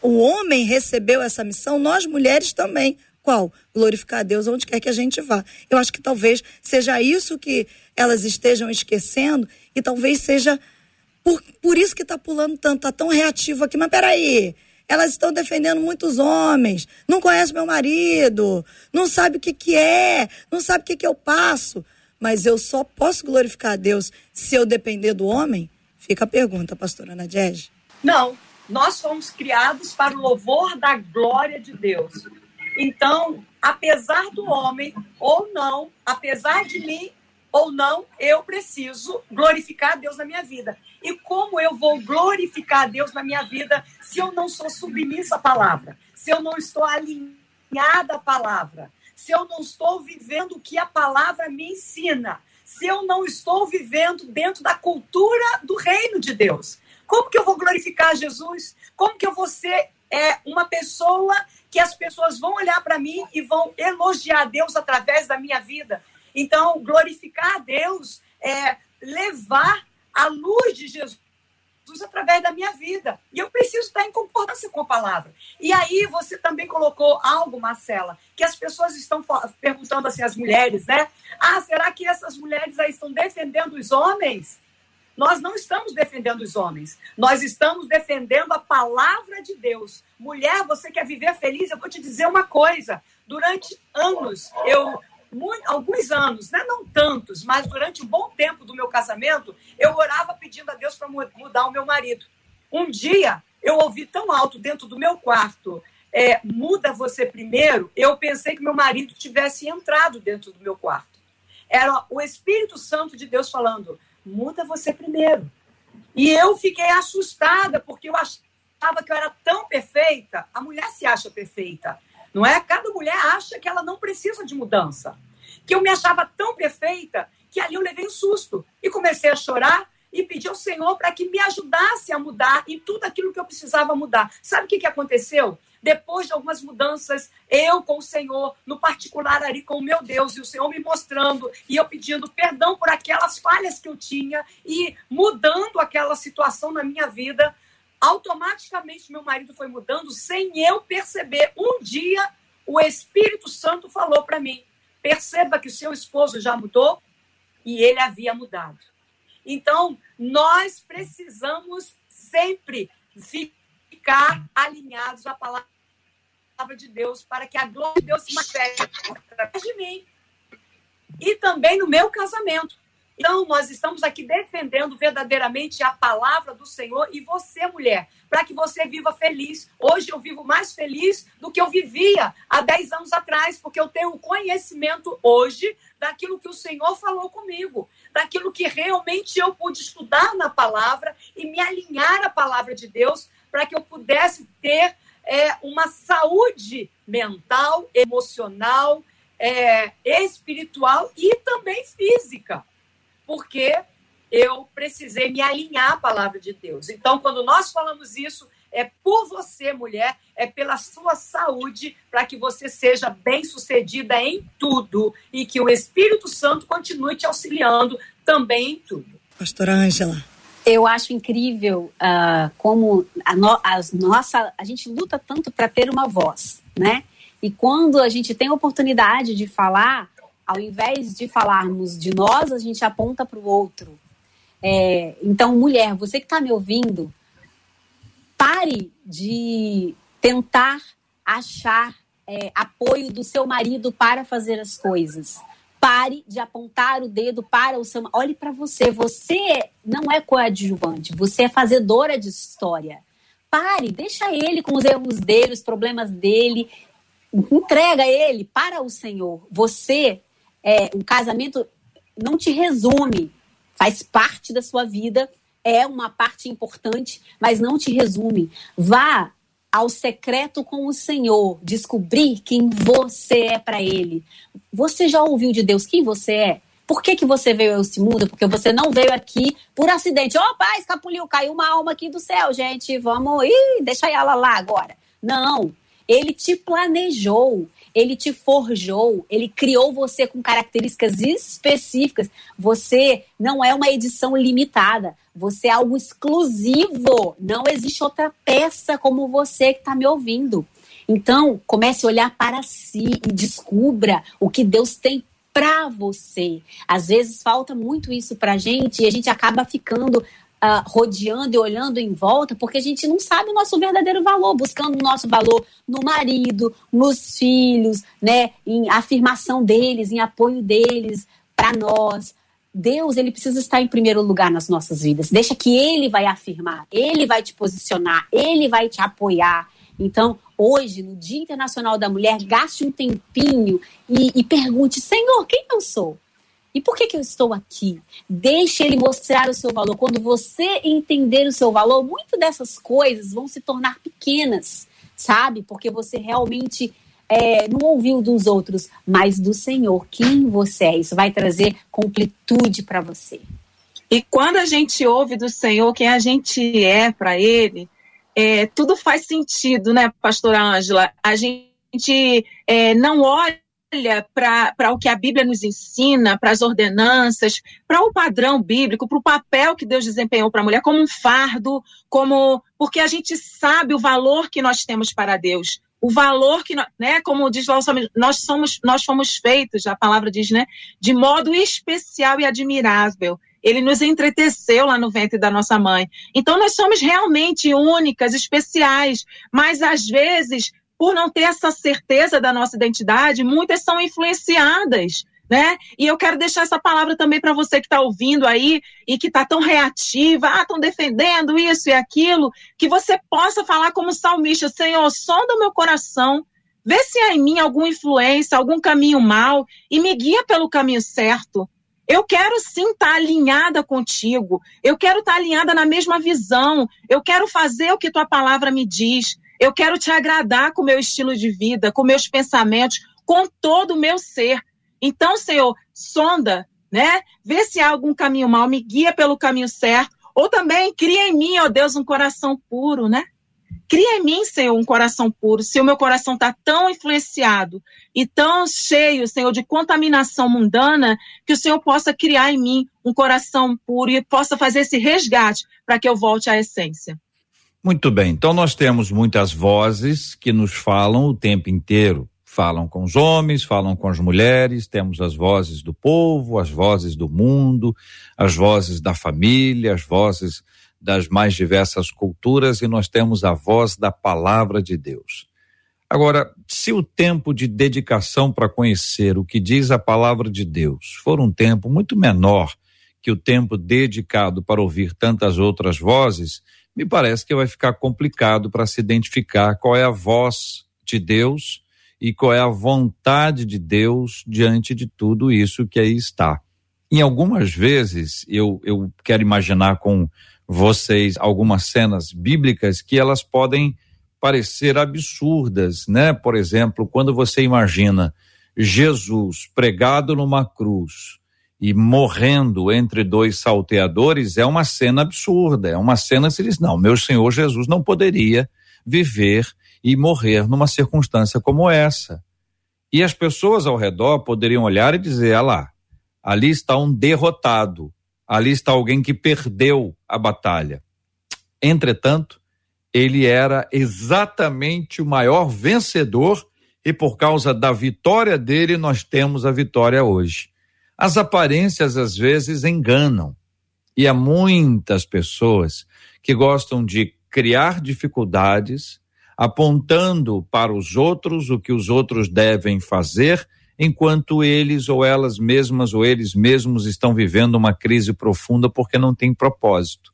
o homem recebeu essa missão, nós mulheres também. Qual? Glorificar a Deus onde quer que a gente vá. Eu acho que talvez seja isso que elas estejam esquecendo e talvez seja por, por isso que está pulando tanto, está tão reativo aqui. Mas peraí, elas estão defendendo muitos homens, não conhece meu marido, não sabe o que, que é, não sabe o que, que eu passo mas eu só posso glorificar a Deus se eu depender do homem? Fica a pergunta, pastora Nadiege. Não, nós fomos criados para o louvor da glória de Deus. Então, apesar do homem ou não, apesar de mim ou não, eu preciso glorificar Deus na minha vida. E como eu vou glorificar Deus na minha vida se eu não sou submissa à palavra? Se eu não estou alinhada à palavra? se eu não estou vivendo o que a palavra me ensina, se eu não estou vivendo dentro da cultura do reino de Deus? Como que eu vou glorificar Jesus? Como que eu vou ser é, uma pessoa que as pessoas vão olhar para mim e vão elogiar Deus através da minha vida? Então, glorificar a Deus é levar a luz de Jesus através da minha vida. E eu preciso estar em concordância com a palavra. E aí você também colocou algo, Marcela, que as pessoas estão perguntando assim, as mulheres, né? Ah, será que essas mulheres aí estão defendendo os homens? Nós não estamos defendendo os homens, nós estamos defendendo a palavra de Deus. Mulher, você quer viver feliz? Eu vou te dizer uma coisa. Durante anos, eu muito, alguns anos, né? não tantos, mas durante um bom tempo do meu casamento, eu orava pedindo a Deus para mudar o meu marido. Um dia, eu ouvi tão alto dentro do meu quarto, é, muda você primeiro, eu pensei que meu marido tivesse entrado dentro do meu quarto. Era o Espírito Santo de Deus falando, muda você primeiro. E eu fiquei assustada, porque eu achava que eu era tão perfeita. A mulher se acha perfeita. Não é? Cada mulher acha que ela não precisa de mudança. Que eu me achava tão perfeita que ali eu levei um susto e comecei a chorar e pedi ao Senhor para que me ajudasse a mudar em tudo aquilo que eu precisava mudar. Sabe o que, que aconteceu? Depois de algumas mudanças, eu com o Senhor, no particular ali com o meu Deus, e o Senhor me mostrando, e eu pedindo perdão por aquelas falhas que eu tinha, e mudando aquela situação na minha vida, automaticamente meu marido foi mudando sem eu perceber. Um dia o Espírito Santo falou para mim: perceba que o seu esposo já mudou e ele havia mudado. Então, nós precisamos sempre ficar alinhados à palavra de Deus para que a glória de Deus se manifeste através de mim e também no meu casamento. Então, nós estamos aqui defendendo verdadeiramente a palavra do Senhor e você, mulher, para que você viva feliz. Hoje eu vivo mais feliz do que eu vivia há 10 anos atrás, porque eu tenho conhecimento hoje daquilo que o Senhor falou comigo, daquilo que realmente eu pude estudar na palavra e me alinhar à palavra de Deus para que eu pudesse ter é, uma saúde mental, emocional, é, espiritual e também física, porque eu precisei me alinhar à palavra de Deus. Então, quando nós falamos isso, é por você, mulher, é pela sua saúde, para que você seja bem-sucedida em tudo e que o Espírito Santo continue te auxiliando também em tudo. Pastora Ângela. Eu acho incrível uh, como a, no, a, nossa, a gente luta tanto para ter uma voz, né? E quando a gente tem a oportunidade de falar, ao invés de falarmos de nós, a gente aponta para o outro. É, então, mulher, você que está me ouvindo, pare de tentar achar é, apoio do seu marido para fazer as coisas. Pare de apontar o dedo para o seu. Olhe para você. Você não é coadjuvante, você é fazedora de história. Pare, deixa ele com os erros dele, os problemas dele. Entrega ele para o Senhor. Você, é, o casamento não te resume, faz parte da sua vida, é uma parte importante, mas não te resume. Vá ao secreto com o Senhor, descobrir quem você é para Ele. Você já ouviu de Deus quem você é? Por que, que você veio a esse mundo? Porque você não veio aqui por acidente. Opa, escapuliu, caiu uma alma aqui do céu, gente. Vamos. Ih, deixa ela lá agora. Não. Ele te planejou, ele te forjou, ele criou você com características específicas. Você não é uma edição limitada, você é algo exclusivo. Não existe outra peça como você que está me ouvindo. Então, comece a olhar para si e descubra o que Deus tem para você. Às vezes falta muito isso para gente e a gente acaba ficando uh, rodeando e olhando em volta, porque a gente não sabe o nosso verdadeiro valor, buscando o nosso valor no marido, nos filhos, né, em afirmação deles, em apoio deles para nós. Deus, ele precisa estar em primeiro lugar nas nossas vidas. Deixa que ele vai afirmar, ele vai te posicionar, ele vai te apoiar. Então, hoje, no Dia Internacional da Mulher, gaste um tempinho e, e pergunte: Senhor, quem eu sou? E por que, que eu estou aqui? Deixe ele mostrar o seu valor. Quando você entender o seu valor, muitas dessas coisas vão se tornar pequenas, sabe? Porque você realmente é, não ouviu dos outros, mas do Senhor, quem você é. Isso vai trazer completude para você. E quando a gente ouve do Senhor quem a gente é para Ele, é, tudo faz sentido, né, pastora Ângela? A gente é, não olha olha para o que a Bíblia nos ensina, para as ordenanças, para o padrão bíblico, para o papel que Deus desempenhou para a mulher como um fardo, como porque a gente sabe o valor que nós temos para Deus, o valor que, né, como diz lá, nós somos, nós fomos feitos, a palavra diz, né, de modo especial e admirável. Ele nos entreteceu lá no ventre da nossa mãe. Então nós somos realmente únicas, especiais, mas às vezes por não ter essa certeza da nossa identidade, muitas são influenciadas. Né? E eu quero deixar essa palavra também para você que está ouvindo aí e que está tão reativa, ah, estão defendendo isso e aquilo, que você possa falar como salmista, Senhor, sonda o meu coração, vê se há em mim alguma influência, algum caminho mal e me guia pelo caminho certo. Eu quero sim estar tá alinhada contigo, eu quero estar tá alinhada na mesma visão, eu quero fazer o que tua palavra me diz. Eu quero te agradar com o meu estilo de vida, com meus pensamentos, com todo o meu ser. Então, Senhor, sonda, né? Vê se há algum caminho mal, me guia pelo caminho certo. Ou também cria em mim, ó Deus, um coração puro, né? Cria em mim, Senhor, um coração puro. Se o meu coração está tão influenciado e tão cheio, Senhor, de contaminação mundana, que o Senhor possa criar em mim um coração puro e possa fazer esse resgate para que eu volte à essência. Muito bem, então nós temos muitas vozes que nos falam o tempo inteiro. Falam com os homens, falam com as mulheres, temos as vozes do povo, as vozes do mundo, as vozes da família, as vozes das mais diversas culturas e nós temos a voz da palavra de Deus. Agora, se o tempo de dedicação para conhecer o que diz a palavra de Deus for um tempo muito menor que o tempo dedicado para ouvir tantas outras vozes, me parece que vai ficar complicado para se identificar qual é a voz de Deus e qual é a vontade de Deus diante de tudo isso que aí está. Em algumas vezes, eu, eu quero imaginar com vocês algumas cenas bíblicas que elas podem parecer absurdas, né? Por exemplo, quando você imagina Jesus pregado numa cruz e morrendo entre dois salteadores é uma cena absurda, é uma cena que se diz, não, meu Senhor Jesus não poderia viver e morrer numa circunstância como essa. E as pessoas ao redor poderiam olhar e dizer, ah lá, ali está um derrotado, ali está alguém que perdeu a batalha. Entretanto, ele era exatamente o maior vencedor e por causa da vitória dele nós temos a vitória hoje. As aparências às vezes enganam e há muitas pessoas que gostam de criar dificuldades, apontando para os outros o que os outros devem fazer, enquanto eles ou elas mesmas ou eles mesmos estão vivendo uma crise profunda porque não tem propósito.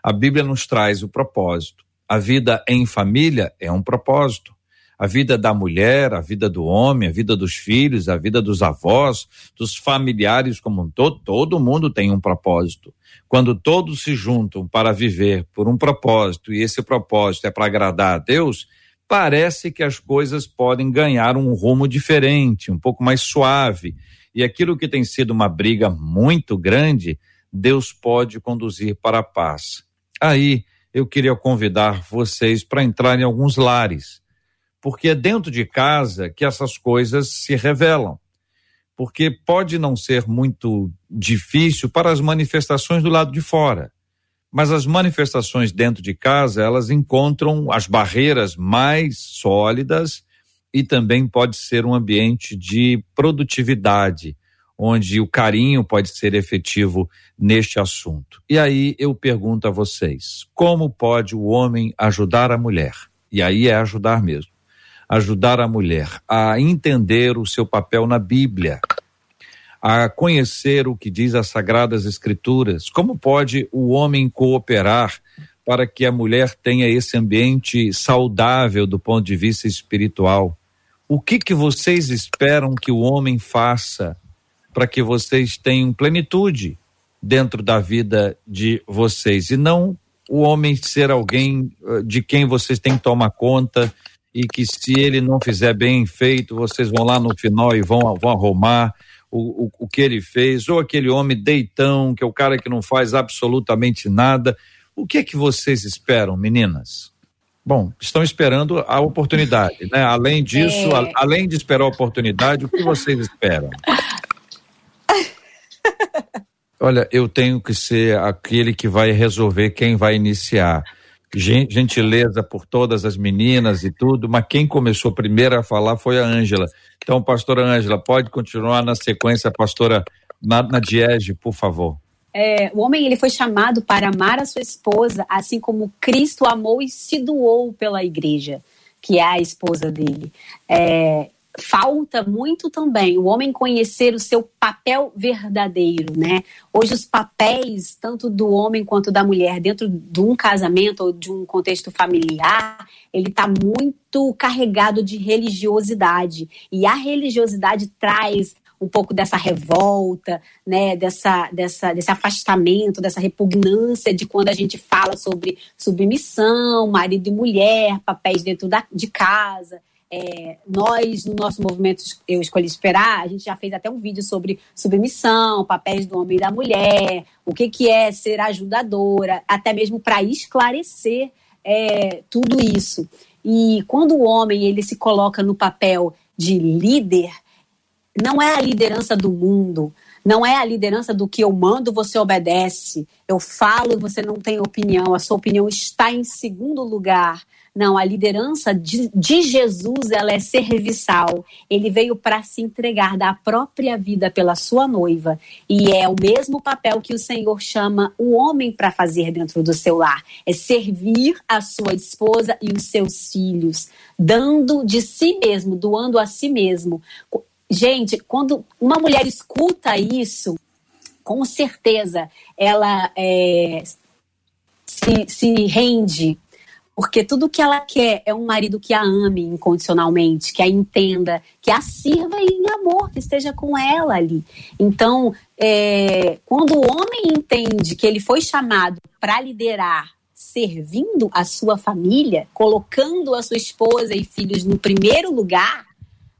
A Bíblia nos traz o propósito. A vida em família é um propósito a vida da mulher, a vida do homem, a vida dos filhos, a vida dos avós, dos familiares como um todo, todo mundo tem um propósito. Quando todos se juntam para viver por um propósito e esse propósito é para agradar a Deus, parece que as coisas podem ganhar um rumo diferente, um pouco mais suave. E aquilo que tem sido uma briga muito grande, Deus pode conduzir para a paz. Aí eu queria convidar vocês para entrar em alguns lares porque é dentro de casa que essas coisas se revelam. Porque pode não ser muito difícil para as manifestações do lado de fora, mas as manifestações dentro de casa, elas encontram as barreiras mais sólidas e também pode ser um ambiente de produtividade, onde o carinho pode ser efetivo neste assunto. E aí eu pergunto a vocês: como pode o homem ajudar a mulher? E aí é ajudar mesmo ajudar a mulher a entender o seu papel na Bíblia, a conhecer o que diz as Sagradas Escrituras. Como pode o homem cooperar para que a mulher tenha esse ambiente saudável do ponto de vista espiritual? O que que vocês esperam que o homem faça para que vocês tenham plenitude dentro da vida de vocês e não o homem ser alguém eh, de quem vocês têm que tomar conta, e que se ele não fizer bem feito, vocês vão lá no final e vão, vão arrumar o, o, o que ele fez, ou aquele homem deitão, que é o cara que não faz absolutamente nada. O que é que vocês esperam, meninas? Bom, estão esperando a oportunidade, né? Além disso, é... a, além de esperar a oportunidade, o que vocês esperam? Olha, eu tenho que ser aquele que vai resolver quem vai iniciar gentileza por todas as meninas e tudo, mas quem começou primeiro a falar foi a Ângela. Então, pastora Ângela, pode continuar na sequência, pastora Nadna Diege, por favor. É, o homem ele foi chamado para amar a sua esposa, assim como Cristo amou e se doou pela igreja, que é a esposa dele. É, falta muito também o homem conhecer o seu papel verdadeiro, né? Hoje os papéis tanto do homem quanto da mulher dentro de um casamento ou de um contexto familiar, ele está muito carregado de religiosidade e a religiosidade traz um pouco dessa revolta, né, dessa, dessa, desse afastamento, dessa repugnância de quando a gente fala sobre submissão, marido e mulher, papéis dentro da, de casa. É, nós, no nosso movimento Eu Escolhi Esperar, a gente já fez até um vídeo sobre submissão, papéis do homem e da mulher, o que, que é ser ajudadora, até mesmo para esclarecer é, tudo isso. E quando o homem ele se coloca no papel de líder, não é a liderança do mundo, não é a liderança do que eu mando, você obedece, eu falo, você não tem opinião, a sua opinião está em segundo lugar. Não, a liderança de, de Jesus ela é serviçal. Ele veio para se entregar da própria vida pela sua noiva. E é o mesmo papel que o Senhor chama o homem para fazer dentro do seu lar: é servir a sua esposa e os seus filhos, dando de si mesmo, doando a si mesmo. Gente, quando uma mulher escuta isso, com certeza ela é, se, se rende porque tudo que ela quer é um marido que a ame incondicionalmente, que a entenda, que a sirva em amor, que esteja com ela ali. Então, é, quando o homem entende que ele foi chamado para liderar, servindo a sua família, colocando a sua esposa e filhos no primeiro lugar,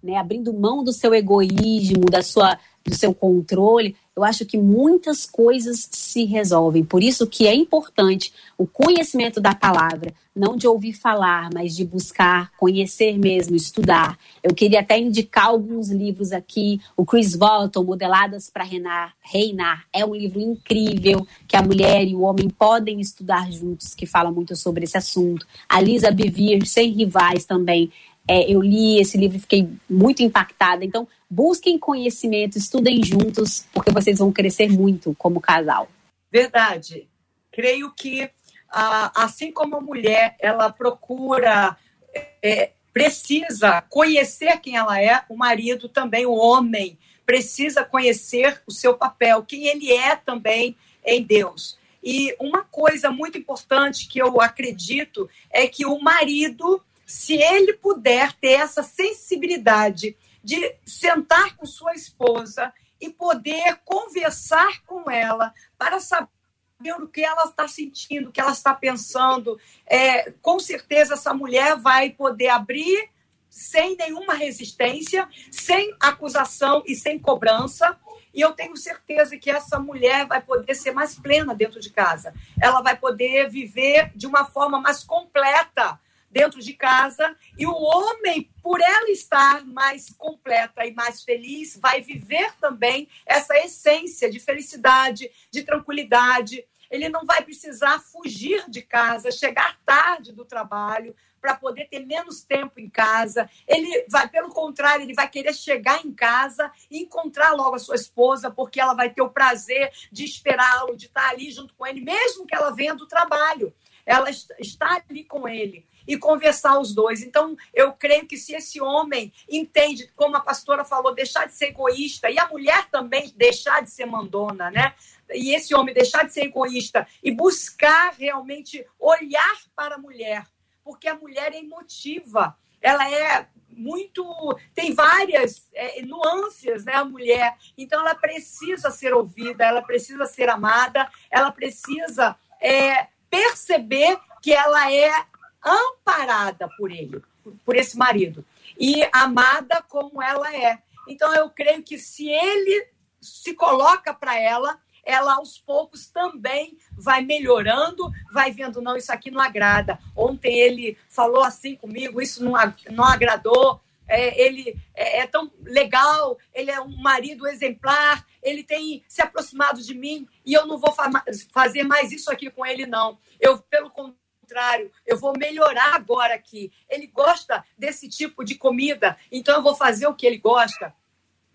né, abrindo mão do seu egoísmo, da sua, do seu controle, eu acho que muitas coisas se resolvem. Por isso que é importante o conhecimento da palavra, não de ouvir falar, mas de buscar, conhecer mesmo, estudar. Eu queria até indicar alguns livros aqui. O Chris Walton, Modeladas para Reinar, Reinar, é um livro incrível que a mulher e o homem podem estudar juntos, que fala muito sobre esse assunto. A Lisa Bevere, Sem Rivais, também é, eu li esse livro e fiquei muito impactada. Então, busquem conhecimento, estudem juntos, porque vocês vão crescer muito como casal. Verdade. Creio que, assim como a mulher, ela procura, é, precisa conhecer quem ela é, o marido também, o homem, precisa conhecer o seu papel, quem ele é também em Deus. E uma coisa muito importante que eu acredito é que o marido se ele puder ter essa sensibilidade de sentar com sua esposa e poder conversar com ela para saber o que ela está sentindo, o que ela está pensando, é, com certeza essa mulher vai poder abrir sem nenhuma resistência, sem acusação e sem cobrança. E eu tenho certeza que essa mulher vai poder ser mais plena dentro de casa. Ela vai poder viver de uma forma mais completa dentro de casa e o homem, por ela estar mais completa e mais feliz, vai viver também essa essência de felicidade, de tranquilidade. Ele não vai precisar fugir de casa, chegar tarde do trabalho para poder ter menos tempo em casa. Ele vai, pelo contrário, ele vai querer chegar em casa e encontrar logo a sua esposa, porque ela vai ter o prazer de esperá-lo, de estar ali junto com ele, mesmo que ela venha do trabalho. Ela está ali com ele e conversar os dois. Então, eu creio que se esse homem entende, como a pastora falou, deixar de ser egoísta, e a mulher também deixar de ser mandona, né? E esse homem deixar de ser egoísta e buscar realmente olhar para a mulher, porque a mulher é emotiva, ela é muito. tem várias é, nuances, né, a mulher. Então, ela precisa ser ouvida, ela precisa ser amada, ela precisa é, perceber que ela é amparada por ele, por esse marido, e amada como ela é. Então, eu creio que se ele se coloca para ela, ela aos poucos também vai melhorando, vai vendo, não, isso aqui não agrada. Ontem ele falou assim comigo, isso não, não agradou. É, ele é, é, tão legal, ele é um marido exemplar, ele tem se aproximado de mim e eu não vou fa fazer mais isso aqui com ele, não. Eu, pelo contrário, contrário, eu vou melhorar agora aqui. Ele gosta desse tipo de comida, então eu vou fazer o que ele gosta.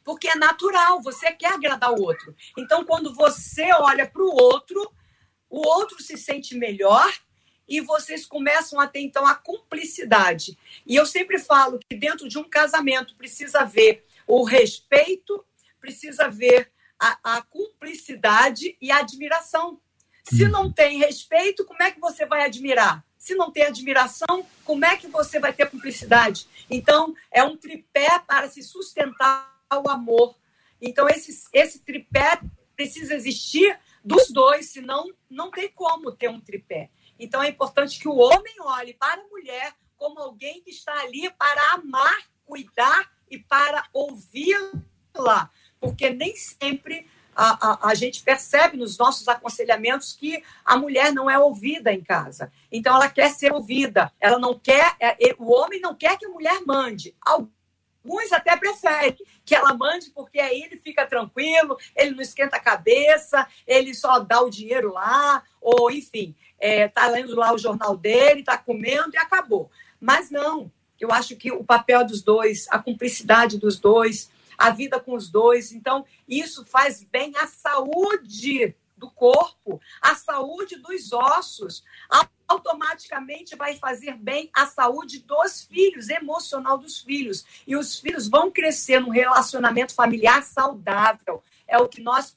Porque é natural, você quer agradar o outro. Então, quando você olha para o outro, o outro se sente melhor e vocês começam a ter, então, a cumplicidade. E eu sempre falo que dentro de um casamento precisa haver o respeito, precisa haver a, a cumplicidade e a admiração. Se não tem respeito, como é que você vai admirar? Se não tem admiração, como é que você vai ter cumplicidade? Então, é um tripé para se sustentar o amor. Então, esse, esse tripé precisa existir dos dois, senão não tem como ter um tripé. Então, é importante que o homem olhe para a mulher como alguém que está ali para amar, cuidar e para ouvi-la, porque nem sempre a, a, a, gente percebe nos nossos aconselhamentos que a mulher não é ouvida em casa. Então, ela quer ser ouvida. Ela não quer, é, o homem não quer que a mulher mande. Alguns até preferem que ela mande, porque aí ele fica tranquilo, ele não esquenta a cabeça, ele só dá o dinheiro lá, ou enfim, está é, lendo lá o jornal dele, está comendo e acabou. Mas não, eu acho que o papel dos dois, a cumplicidade dos dois, a vida com os dois. Então, isso faz bem à saúde do corpo, à saúde dos ossos. Automaticamente vai fazer bem à saúde dos filhos, emocional dos filhos. E os filhos vão crescer num relacionamento familiar saudável. É o que nós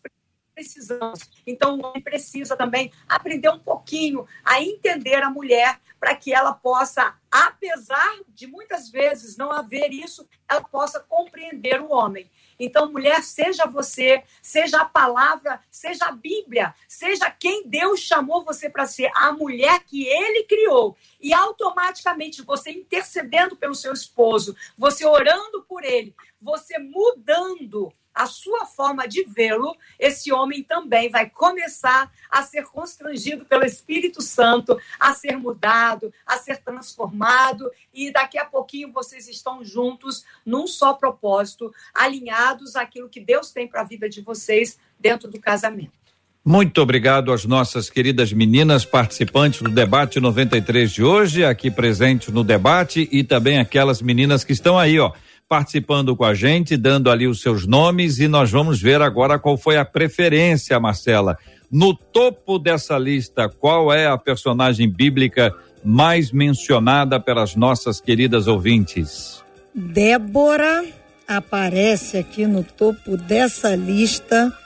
precisamos. Então, o homem precisa também aprender um pouquinho a entender a mulher para que ela possa apesar de muitas vezes não haver isso, ela possa compreender o homem. Então, mulher, seja você, seja a palavra, seja a Bíblia, seja quem Deus chamou você para ser, a mulher que ele criou. E automaticamente você intercedendo pelo seu esposo, você orando por ele, você mudando a sua forma de vê-lo, esse homem também vai começar a ser constrangido pelo Espírito Santo, a ser mudado, a ser transformado, e daqui a pouquinho vocês estão juntos num só propósito, alinhados àquilo que Deus tem para a vida de vocês dentro do casamento. Muito obrigado às nossas queridas meninas participantes do debate 93 de hoje, aqui presentes no debate, e também aquelas meninas que estão aí, ó participando com a gente, dando ali os seus nomes e nós vamos ver agora qual foi a preferência, Marcela. No topo dessa lista, qual é a personagem bíblica mais mencionada pelas nossas queridas ouvintes? Débora aparece aqui no topo dessa lista.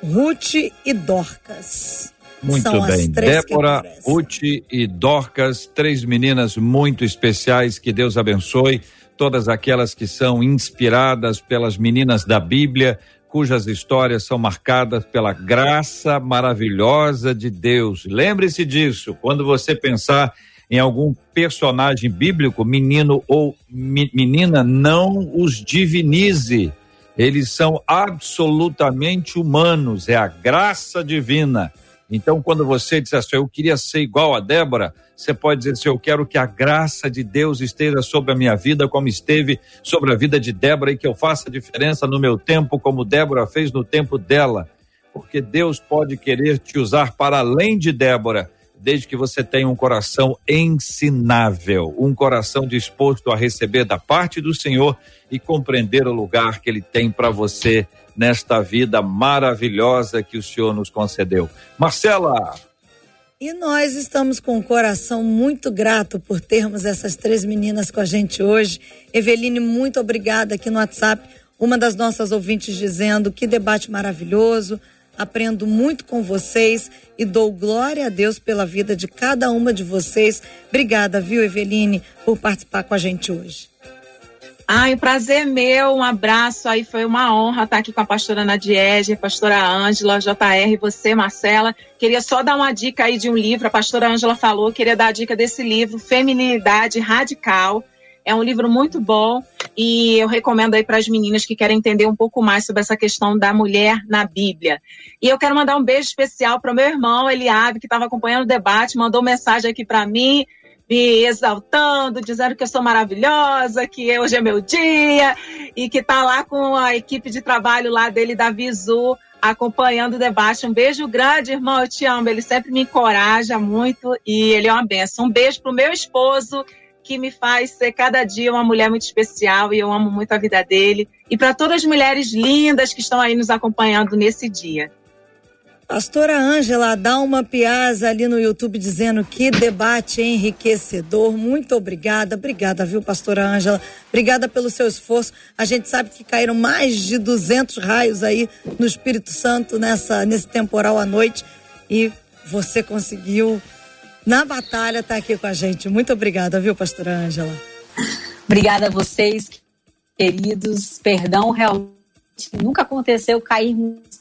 Ruth e Dorcas. Muito São bem. Débora, Ruth e Dorcas, três meninas muito especiais. Que Deus abençoe todas aquelas que são inspiradas pelas meninas da Bíblia, cujas histórias são marcadas pela graça maravilhosa de Deus. Lembre-se disso, quando você pensar em algum personagem bíblico, menino ou menina, não os divinize. Eles são absolutamente humanos, é a graça divina. Então, quando você diz assim, eu queria ser igual a Débora, você pode dizer assim: Eu quero que a graça de Deus esteja sobre a minha vida, como esteve sobre a vida de Débora, e que eu faça diferença no meu tempo, como Débora fez no tempo dela. Porque Deus pode querer te usar para além de Débora, desde que você tenha um coração ensinável, um coração disposto a receber da parte do Senhor e compreender o lugar que Ele tem para você nesta vida maravilhosa que o Senhor nos concedeu. Marcela, e nós estamos com o coração muito grato por termos essas três meninas com a gente hoje. Eveline, muito obrigada aqui no WhatsApp. Uma das nossas ouvintes dizendo que debate maravilhoso. Aprendo muito com vocês e dou glória a Deus pela vida de cada uma de vocês. Obrigada, viu, Eveline, por participar com a gente hoje. Ai, o prazer é meu, um abraço aí, foi uma honra estar aqui com a pastora Nadiege, pastora Ângela, JR, você, Marcela. Queria só dar uma dica aí de um livro, a pastora Ângela falou, queria dar a dica desse livro, Feminilidade Radical. É um livro muito bom e eu recomendo aí para as meninas que querem entender um pouco mais sobre essa questão da mulher na Bíblia. E eu quero mandar um beijo especial para o meu irmão Eliabe, que estava acompanhando o debate, mandou mensagem aqui para mim me exaltando, dizendo que eu sou maravilhosa, que hoje é meu dia, e que está lá com a equipe de trabalho lá dele da Visu, acompanhando o debate. Um beijo grande, irmão, eu te amo. Ele sempre me encoraja muito e ele é uma benção. Um beijo pro meu esposo, que me faz ser cada dia uma mulher muito especial e eu amo muito a vida dele. E para todas as mulheres lindas que estão aí nos acompanhando nesse dia. Pastora Ângela dá uma piada ali no YouTube dizendo que debate enriquecedor. Muito obrigada. Obrigada, viu, pastora Ângela? Obrigada pelo seu esforço. A gente sabe que caíram mais de 200 raios aí no Espírito Santo nessa nesse temporal à noite e você conseguiu na batalha estar tá aqui com a gente. Muito obrigada, viu, pastora Ângela? Obrigada a vocês, queridos. Perdão realmente nunca aconteceu cair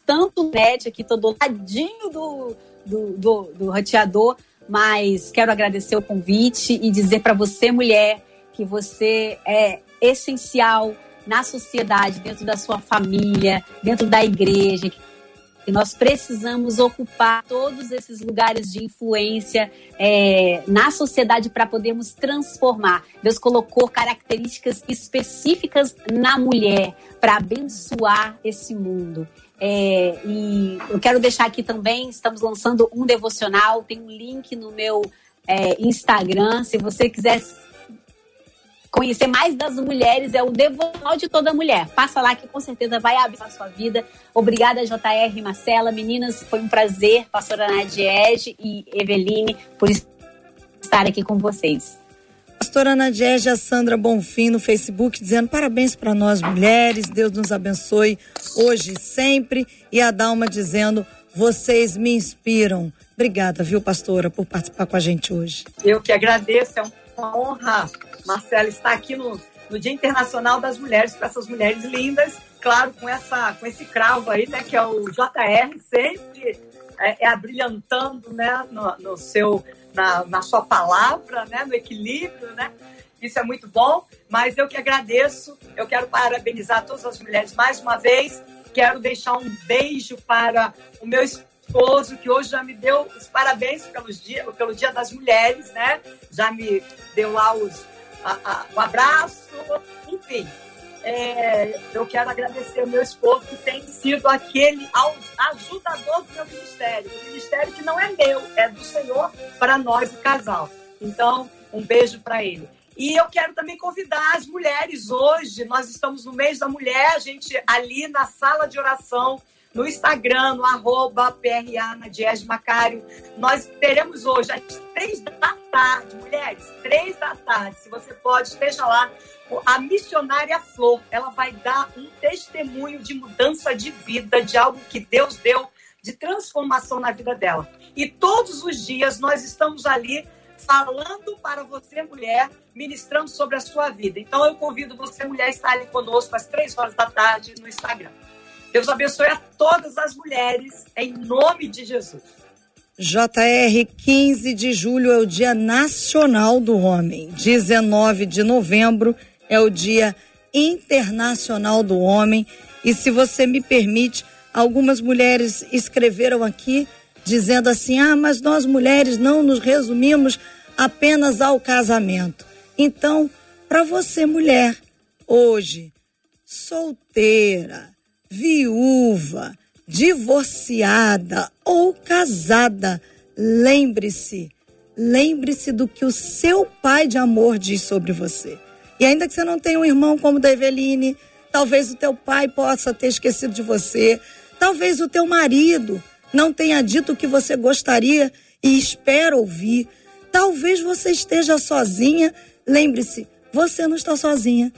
tanto net aqui, todo ladinho do, do, do, do rateador, mas quero agradecer o convite e dizer para você, mulher, que você é essencial na sociedade, dentro da sua família, dentro da igreja, e nós precisamos ocupar todos esses lugares de influência é, na sociedade para podermos transformar. Deus colocou características específicas na mulher para abençoar esse mundo. É, e eu quero deixar aqui também, estamos lançando um devocional, tem um link no meu é, Instagram, se você quiser conhecer mais das mulheres, é o Devocional de Toda Mulher. Passa lá que com certeza vai abrir a sua vida. Obrigada, JR Marcela. Meninas, foi um prazer, pastora Nadiege e Eveline, por estar aqui com vocês. Pastora Nadiege, a Sandra Bonfim no Facebook dizendo parabéns para nós mulheres, Deus nos abençoe hoje e sempre. E a Dalma dizendo vocês me inspiram. Obrigada, viu, pastora, por participar com a gente hoje. Eu que agradeço, é um uma honra, Marcela, estar aqui no, no Dia Internacional das Mulheres, para essas mulheres lindas, claro, com, essa, com esse cravo aí, né, que é o JR, sempre é, é abrilhantando, né, no, no seu, na, na sua palavra, né, no equilíbrio, né, isso é muito bom, mas eu que agradeço, eu quero parabenizar todas as mulheres mais uma vez, quero deixar um beijo para o meu esposo, que hoje já me deu os parabéns pelos dia, pelo Dia das Mulheres, né? Já me deu lá os, um abraço, enfim. É, eu quero agradecer ao meu esposo, que tem sido aquele ajudador do meu ministério. O ministério que não é meu, é do Senhor para nós, o casal. Então, um beijo para ele. E eu quero também convidar as mulheres hoje. Nós estamos no mês da mulher, a gente ali na sala de oração, no Instagram, no arroba PRA Nadiege Macário. Nós teremos hoje às três da tarde, mulheres, três da tarde. Se você pode, esteja lá. A missionária Flor, ela vai dar um testemunho de mudança de vida, de algo que Deus deu, de transformação na vida dela. E todos os dias nós estamos ali falando para você, mulher, ministrando sobre a sua vida. Então eu convido você, mulher, a estar ali conosco às três horas da tarde no Instagram. Deus abençoe a todas as mulheres, em nome de Jesus. JR, 15 de julho é o Dia Nacional do Homem. 19 de novembro é o Dia Internacional do Homem. E se você me permite, algumas mulheres escreveram aqui dizendo assim: ah, mas nós mulheres não nos resumimos apenas ao casamento. Então, para você, mulher, hoje, solteira, viúva, divorciada ou casada, lembre-se, lembre-se do que o seu pai de amor diz sobre você. E ainda que você não tenha um irmão como o da Eveline, talvez o teu pai possa ter esquecido de você, talvez o teu marido não tenha dito o que você gostaria e espera ouvir. Talvez você esteja sozinha. Lembre-se, você não está sozinha.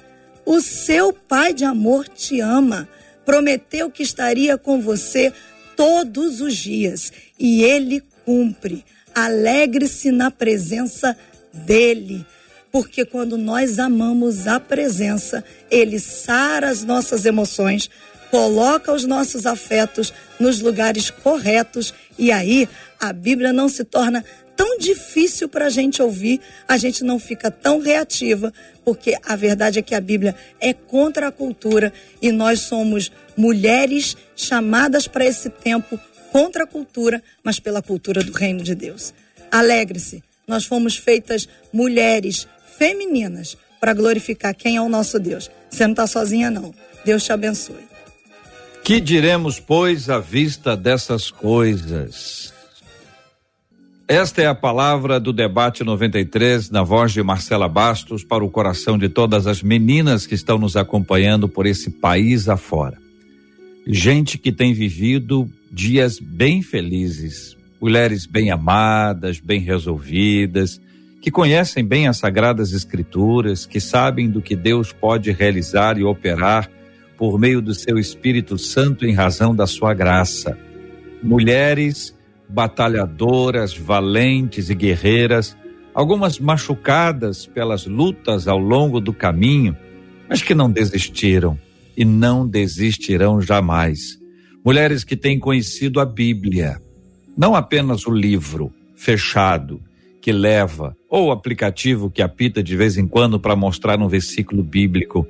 O seu pai de amor te ama. Prometeu que estaria com você todos os dias e ele cumpre. Alegre-se na presença dele. Porque quando nós amamos a presença, ele sara as nossas emoções, coloca os nossos afetos nos lugares corretos e aí a Bíblia não se torna tão difícil para a gente ouvir, a gente não fica tão reativa, porque a verdade é que a Bíblia é contra a cultura e nós somos mulheres chamadas para esse tempo contra a cultura, mas pela cultura do reino de Deus. Alegre-se, nós fomos feitas mulheres femininas para glorificar quem é o nosso Deus. Você não está sozinha, não. Deus te abençoe. Que diremos, pois, à vista dessas coisas? Esta é a palavra do debate 93, na voz de Marcela Bastos, para o coração de todas as meninas que estão nos acompanhando por esse país afora. Gente que tem vivido dias bem felizes, mulheres bem amadas, bem resolvidas, que conhecem bem as sagradas escrituras, que sabem do que Deus pode realizar e operar por meio do seu Espírito Santo em razão da sua graça. Mulheres batalhadoras, valentes e guerreiras, algumas machucadas pelas lutas ao longo do caminho, mas que não desistiram e não desistirão jamais. Mulheres que têm conhecido a Bíblia, não apenas o livro fechado que leva ou o aplicativo que apita de vez em quando para mostrar um versículo bíblico,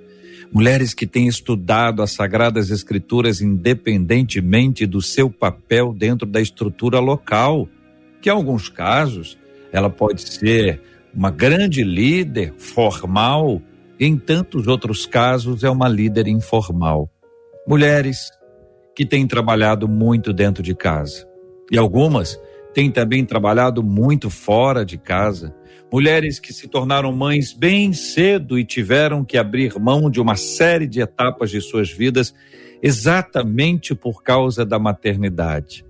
mulheres que têm estudado as Sagradas Escrituras independentemente do seu papel dentro da estrutura local, que em alguns casos ela pode ser uma grande líder formal, em tantos outros casos é uma líder informal. Mulheres que têm trabalhado muito dentro de casa e algumas têm também trabalhado muito fora de casa. Mulheres que se tornaram mães bem cedo e tiveram que abrir mão de uma série de etapas de suas vidas exatamente por causa da maternidade.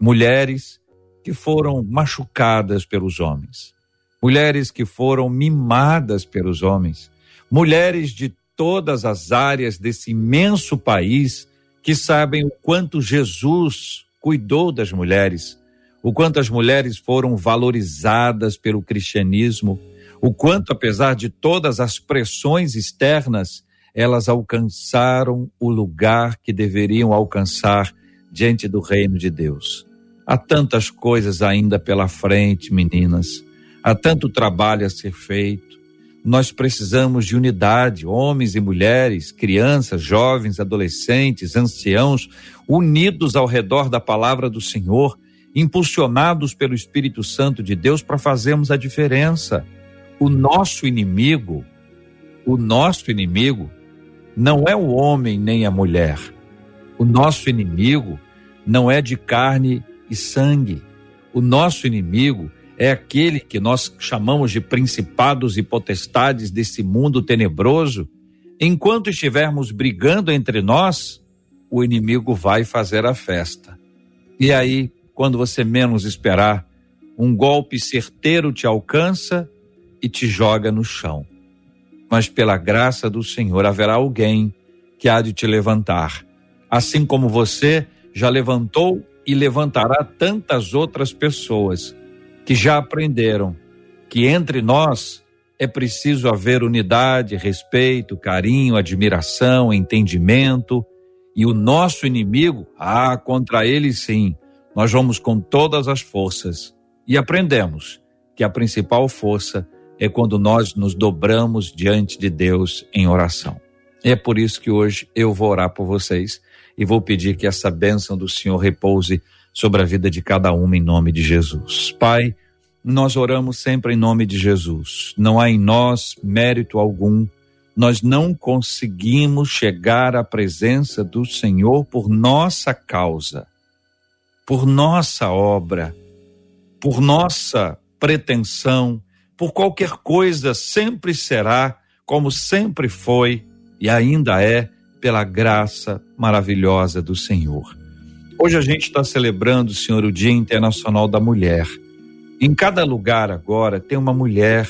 Mulheres que foram machucadas pelos homens, mulheres que foram mimadas pelos homens, mulheres de todas as áreas desse imenso país que sabem o quanto Jesus cuidou das mulheres o quanto as mulheres foram valorizadas pelo cristianismo, O quanto, apesar de todas as pressões externas, elas alcançaram o lugar que deveriam alcançar diante do reino de Deus. Há tantas coisas ainda pela frente, meninas. Há tanto trabalho a ser feito. Nós precisamos de unidade, homens e mulheres, crianças, jovens, adolescentes, anciãos, unidos ao redor da palavra do Senhor, impulsionados pelo Espírito Santo de Deus para fazermos a diferença. O nosso inimigo, o nosso inimigo não é o homem nem a mulher. O nosso inimigo não é de carne e sangue. O nosso inimigo é aquele que nós chamamos de principados e potestades desse mundo tenebroso, enquanto estivermos brigando entre nós, o inimigo vai fazer a festa. E aí, quando você menos esperar, um golpe certeiro te alcança e te joga no chão. Mas pela graça do Senhor haverá alguém que há de te levantar, assim como você já levantou e levantará tantas outras pessoas que já aprenderam que entre nós é preciso haver unidade, respeito, carinho, admiração, entendimento. E o nosso inimigo, ah, contra ele sim, nós vamos com todas as forças. E aprendemos que a principal força é quando nós nos dobramos diante de Deus em oração. É por isso que hoje eu vou orar por vocês e vou pedir que essa bênção do Senhor repouse sobre a vida de cada uma em nome de Jesus. Pai, nós oramos sempre em nome de Jesus. Não há em nós mérito algum. Nós não conseguimos chegar à presença do Senhor por nossa causa, por nossa obra, por nossa pretensão, por qualquer coisa, sempre será, como sempre foi e ainda é, pela graça maravilhosa do Senhor. Hoje a gente está celebrando, Senhor, o Dia Internacional da Mulher. Em cada lugar agora tem uma mulher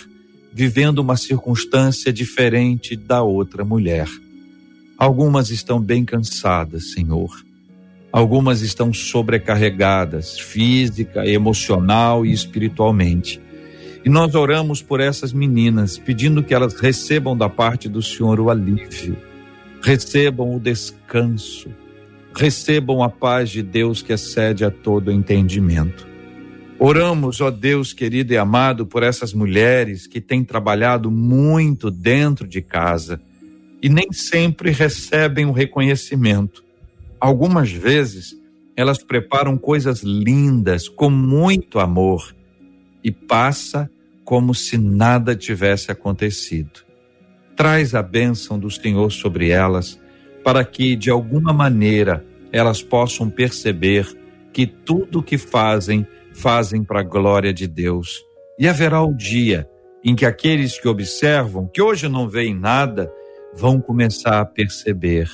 vivendo uma circunstância diferente da outra mulher. Algumas estão bem cansadas, Senhor. Algumas estão sobrecarregadas, física, emocional e espiritualmente. E nós oramos por essas meninas, pedindo que elas recebam da parte do Senhor o alívio, recebam o descanso, recebam a paz de Deus que excede a todo entendimento. Oramos, ó Deus querido e amado, por essas mulheres que têm trabalhado muito dentro de casa e nem sempre recebem o reconhecimento. Algumas vezes elas preparam coisas lindas com muito amor e passa como se nada tivesse acontecido. Traz a bênção do Senhor sobre elas para que, de alguma maneira, elas possam perceber que tudo o que fazem, fazem para a glória de Deus. E haverá o dia em que aqueles que observam, que hoje não veem nada, vão começar a perceber.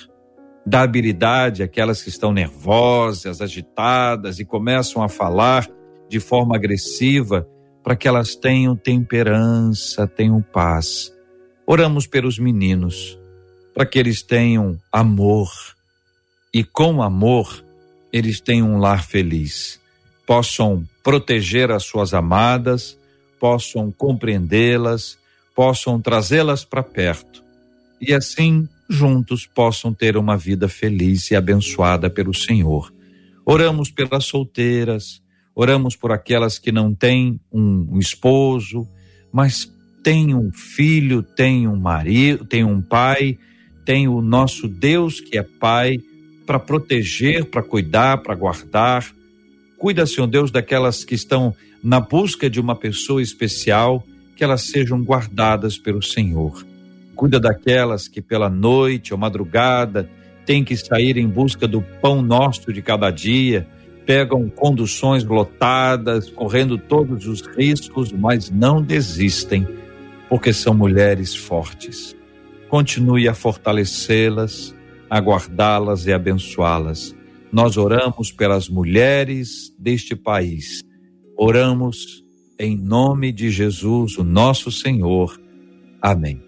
Dá habilidade àquelas que estão nervosas, agitadas e começam a falar de forma agressiva, para que elas tenham temperança, tenham paz. Oramos pelos meninos, para que eles tenham amor. E com amor eles tenham um lar feliz, possam proteger as suas amadas, possam compreendê-las, possam trazê-las para perto. E assim juntos possam ter uma vida feliz e abençoada pelo Senhor. Oramos pelas solteiras, oramos por aquelas que não têm um, um esposo, mas têm um filho, têm um marido, têm um pai tem o nosso Deus que é Pai para proteger, para cuidar, para guardar. Cuida, Senhor Deus, daquelas que estão na busca de uma pessoa especial, que elas sejam guardadas pelo Senhor. Cuida daquelas que pela noite ou madrugada têm que sair em busca do pão nosso de cada dia, pegam conduções lotadas, correndo todos os riscos, mas não desistem, porque são mulheres fortes continue a fortalecê-las, a guardá-las e abençoá-las. Nós oramos pelas mulheres deste país. Oramos em nome de Jesus, o nosso Senhor. Amém.